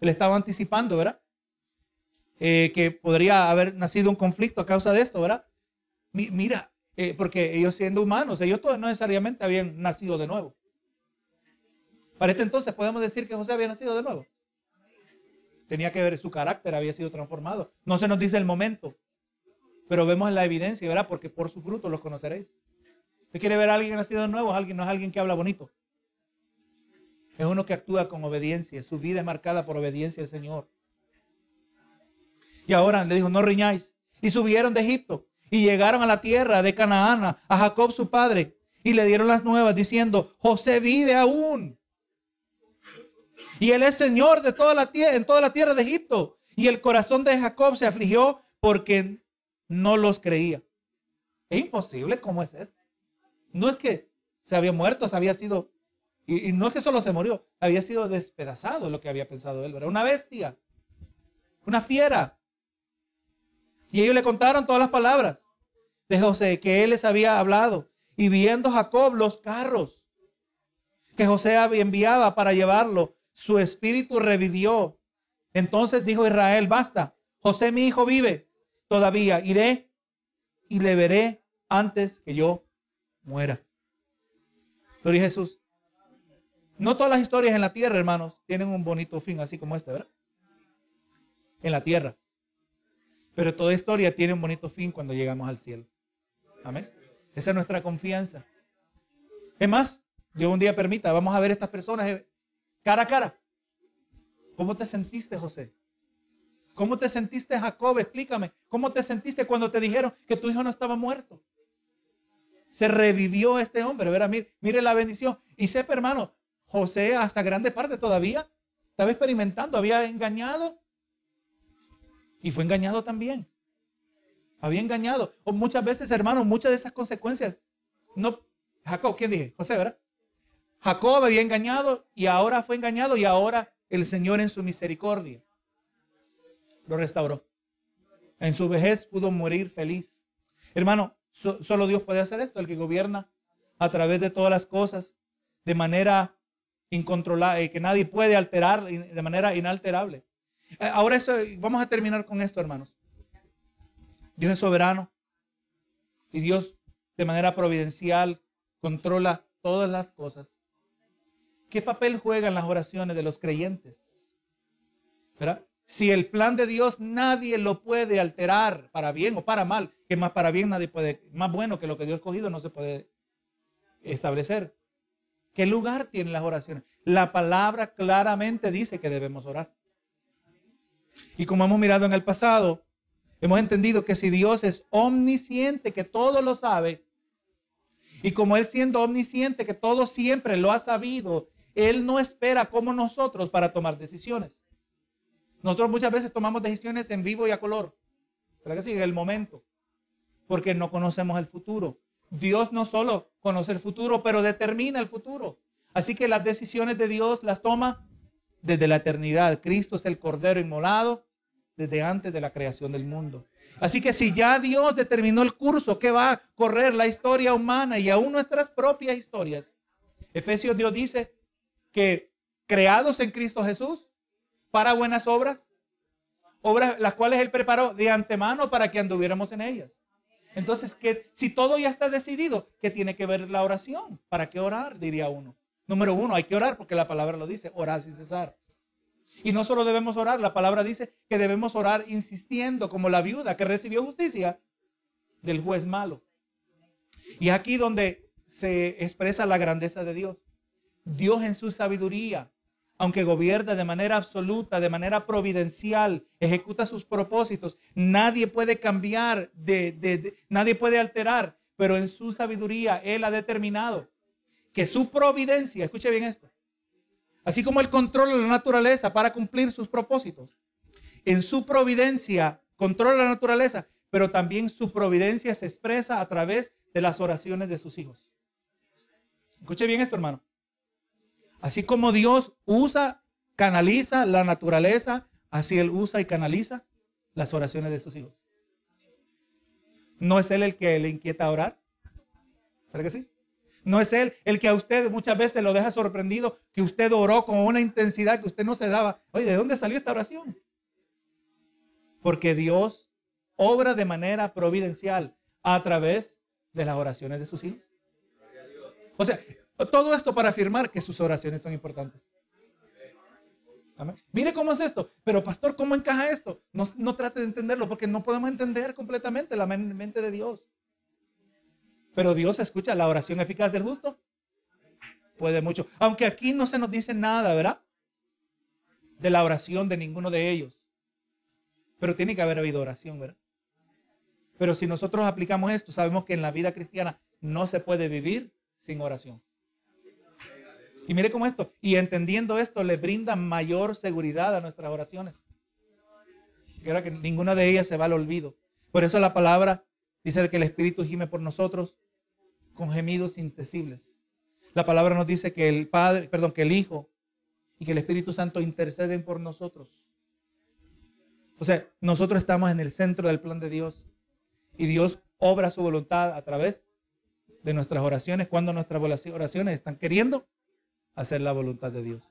Él estaba anticipando, ¿verdad? Eh, que podría haber nacido un conflicto a causa de esto, ¿verdad? mira, eh, porque ellos siendo humanos, ellos todos no necesariamente habían nacido de nuevo. Para este entonces podemos decir que José había nacido de nuevo. Tenía que ver, su carácter había sido transformado. No se nos dice el momento, pero vemos la evidencia, ¿verdad? Porque por su fruto los conoceréis. ¿Usted quiere ver a alguien nacido de nuevo? Alguien, no es alguien que habla bonito. Es uno que actúa con obediencia. Su vida es marcada por obediencia al Señor. Y ahora le dijo, no riñáis. Y subieron de Egipto y llegaron a la tierra de Canaán, a Jacob su padre, y le dieron las nuevas diciendo, José vive aún. Y él es Señor de toda la tierra, en toda la tierra de Egipto. Y el corazón de Jacob se afligió porque no los creía. Es imposible, ¿cómo es esto? No es que se había muerto, se había sido y, no es que solo se murió, había sido despedazado lo que había pensado él, Era Una bestia, una fiera. Y ellos le contaron todas las palabras de José que él les había hablado. Y viendo Jacob los carros que José enviaba para llevarlo, su espíritu revivió. Entonces dijo Israel, basta, José mi hijo vive todavía, iré y le veré antes que yo muera. Gloria a Jesús. No todas las historias en la tierra, hermanos, tienen un bonito fin, así como este, ¿verdad? En la tierra. Pero toda historia tiene un bonito fin cuando llegamos al cielo. Amén. Esa es nuestra confianza. Es más, Dios un día permita, vamos a ver estas personas eh, cara a cara. ¿Cómo te sentiste, José? ¿Cómo te sentiste, Jacob? Explícame. ¿Cómo te sentiste cuando te dijeron que tu hijo no estaba muerto? Se revivió este hombre, mire la bendición. Y sepa, hermano, José hasta grande parte todavía estaba experimentando, había engañado y fue engañado también. Había engañado. O muchas veces, hermanos, muchas de esas consecuencias, no, Jacob, ¿quién dije? José, ¿verdad? Jacob había engañado y ahora fue engañado y ahora el Señor en su misericordia lo restauró. En su vejez pudo morir feliz. Hermano, solo Dios puede hacer esto, el que gobierna a través de todas las cosas de manera incontrolable, que nadie puede alterar de manera inalterable. Eh, ahora eso, vamos a terminar con esto, hermanos. Dios es soberano y Dios de manera providencial controla todas las cosas. ¿Qué papel juegan las oraciones de los creyentes? Si el plan de Dios nadie lo puede alterar para bien o para mal, que más para bien nadie puede, más bueno que lo que Dios ha escogido no se puede establecer. ¿Qué lugar tienen las oraciones? La palabra claramente dice que debemos orar. Y como hemos mirado en el pasado, hemos entendido que si Dios es omnisciente, que todo lo sabe, y como Él siendo omnisciente, que todo siempre lo ha sabido, Él no espera como nosotros para tomar decisiones. Nosotros muchas veces tomamos decisiones en vivo y a color. ¿Verdad que sí? En el momento. Porque no conocemos el futuro. Dios no solo conoce el futuro, pero determina el futuro. Así que las decisiones de Dios las toma desde la eternidad. Cristo es el Cordero inmolado desde antes de la creación del mundo. Así que si ya Dios determinó el curso que va a correr la historia humana y aún nuestras propias historias, Efesios Dios dice que creados en Cristo Jesús, para buenas obras, obras las cuales Él preparó de antemano para que anduviéramos en ellas. Entonces, que si todo ya está decidido, ¿qué tiene que ver la oración? ¿Para qué orar? Diría uno. Número uno, hay que orar porque la palabra lo dice, orar sin cesar. Y no solo debemos orar, la palabra dice que debemos orar insistiendo como la viuda que recibió justicia del juez malo. Y aquí donde se expresa la grandeza de Dios. Dios en su sabiduría aunque gobierna de manera absoluta, de manera providencial, ejecuta sus propósitos, nadie puede cambiar, de, nadie puede alterar, pero en su sabiduría Él ha determinado que su providencia, escuche bien esto, así como Él controla la naturaleza para cumplir sus propósitos, en su providencia controla la naturaleza, pero también su providencia se expresa a través de las oraciones de sus hijos. Escuche bien esto, hermano. Así como Dios usa, canaliza la naturaleza, así Él usa y canaliza las oraciones de sus hijos. ¿No es Él el que le inquieta orar? ¿Verdad que sí? ¿No es Él el que a usted muchas veces lo deja sorprendido, que usted oró con una intensidad que usted no se daba? Oye, ¿de dónde salió esta oración? Porque Dios obra de manera providencial a través de las oraciones de sus hijos. O sea, todo esto para afirmar que sus oraciones son importantes. Mire cómo es esto. Pero pastor, ¿cómo encaja esto? No, no trate de entenderlo porque no podemos entender completamente la mente de Dios. Pero Dios escucha la oración eficaz del justo. Puede mucho. Aunque aquí no se nos dice nada, ¿verdad? De la oración de ninguno de ellos. Pero tiene que haber habido oración, ¿verdad? Pero si nosotros aplicamos esto, sabemos que en la vida cristiana no se puede vivir sin oración. Y mire cómo esto, y entendiendo esto, le brinda mayor seguridad a nuestras oraciones. Que que ninguna de ellas se va al olvido. Por eso la palabra dice que el Espíritu gime por nosotros con gemidos indecibles. La palabra nos dice que el Padre, perdón, que el Hijo y que el Espíritu Santo interceden por nosotros. O sea, nosotros estamos en el centro del plan de Dios y Dios obra su voluntad a través de nuestras oraciones cuando nuestras oraciones están queriendo hacer la voluntad de Dios.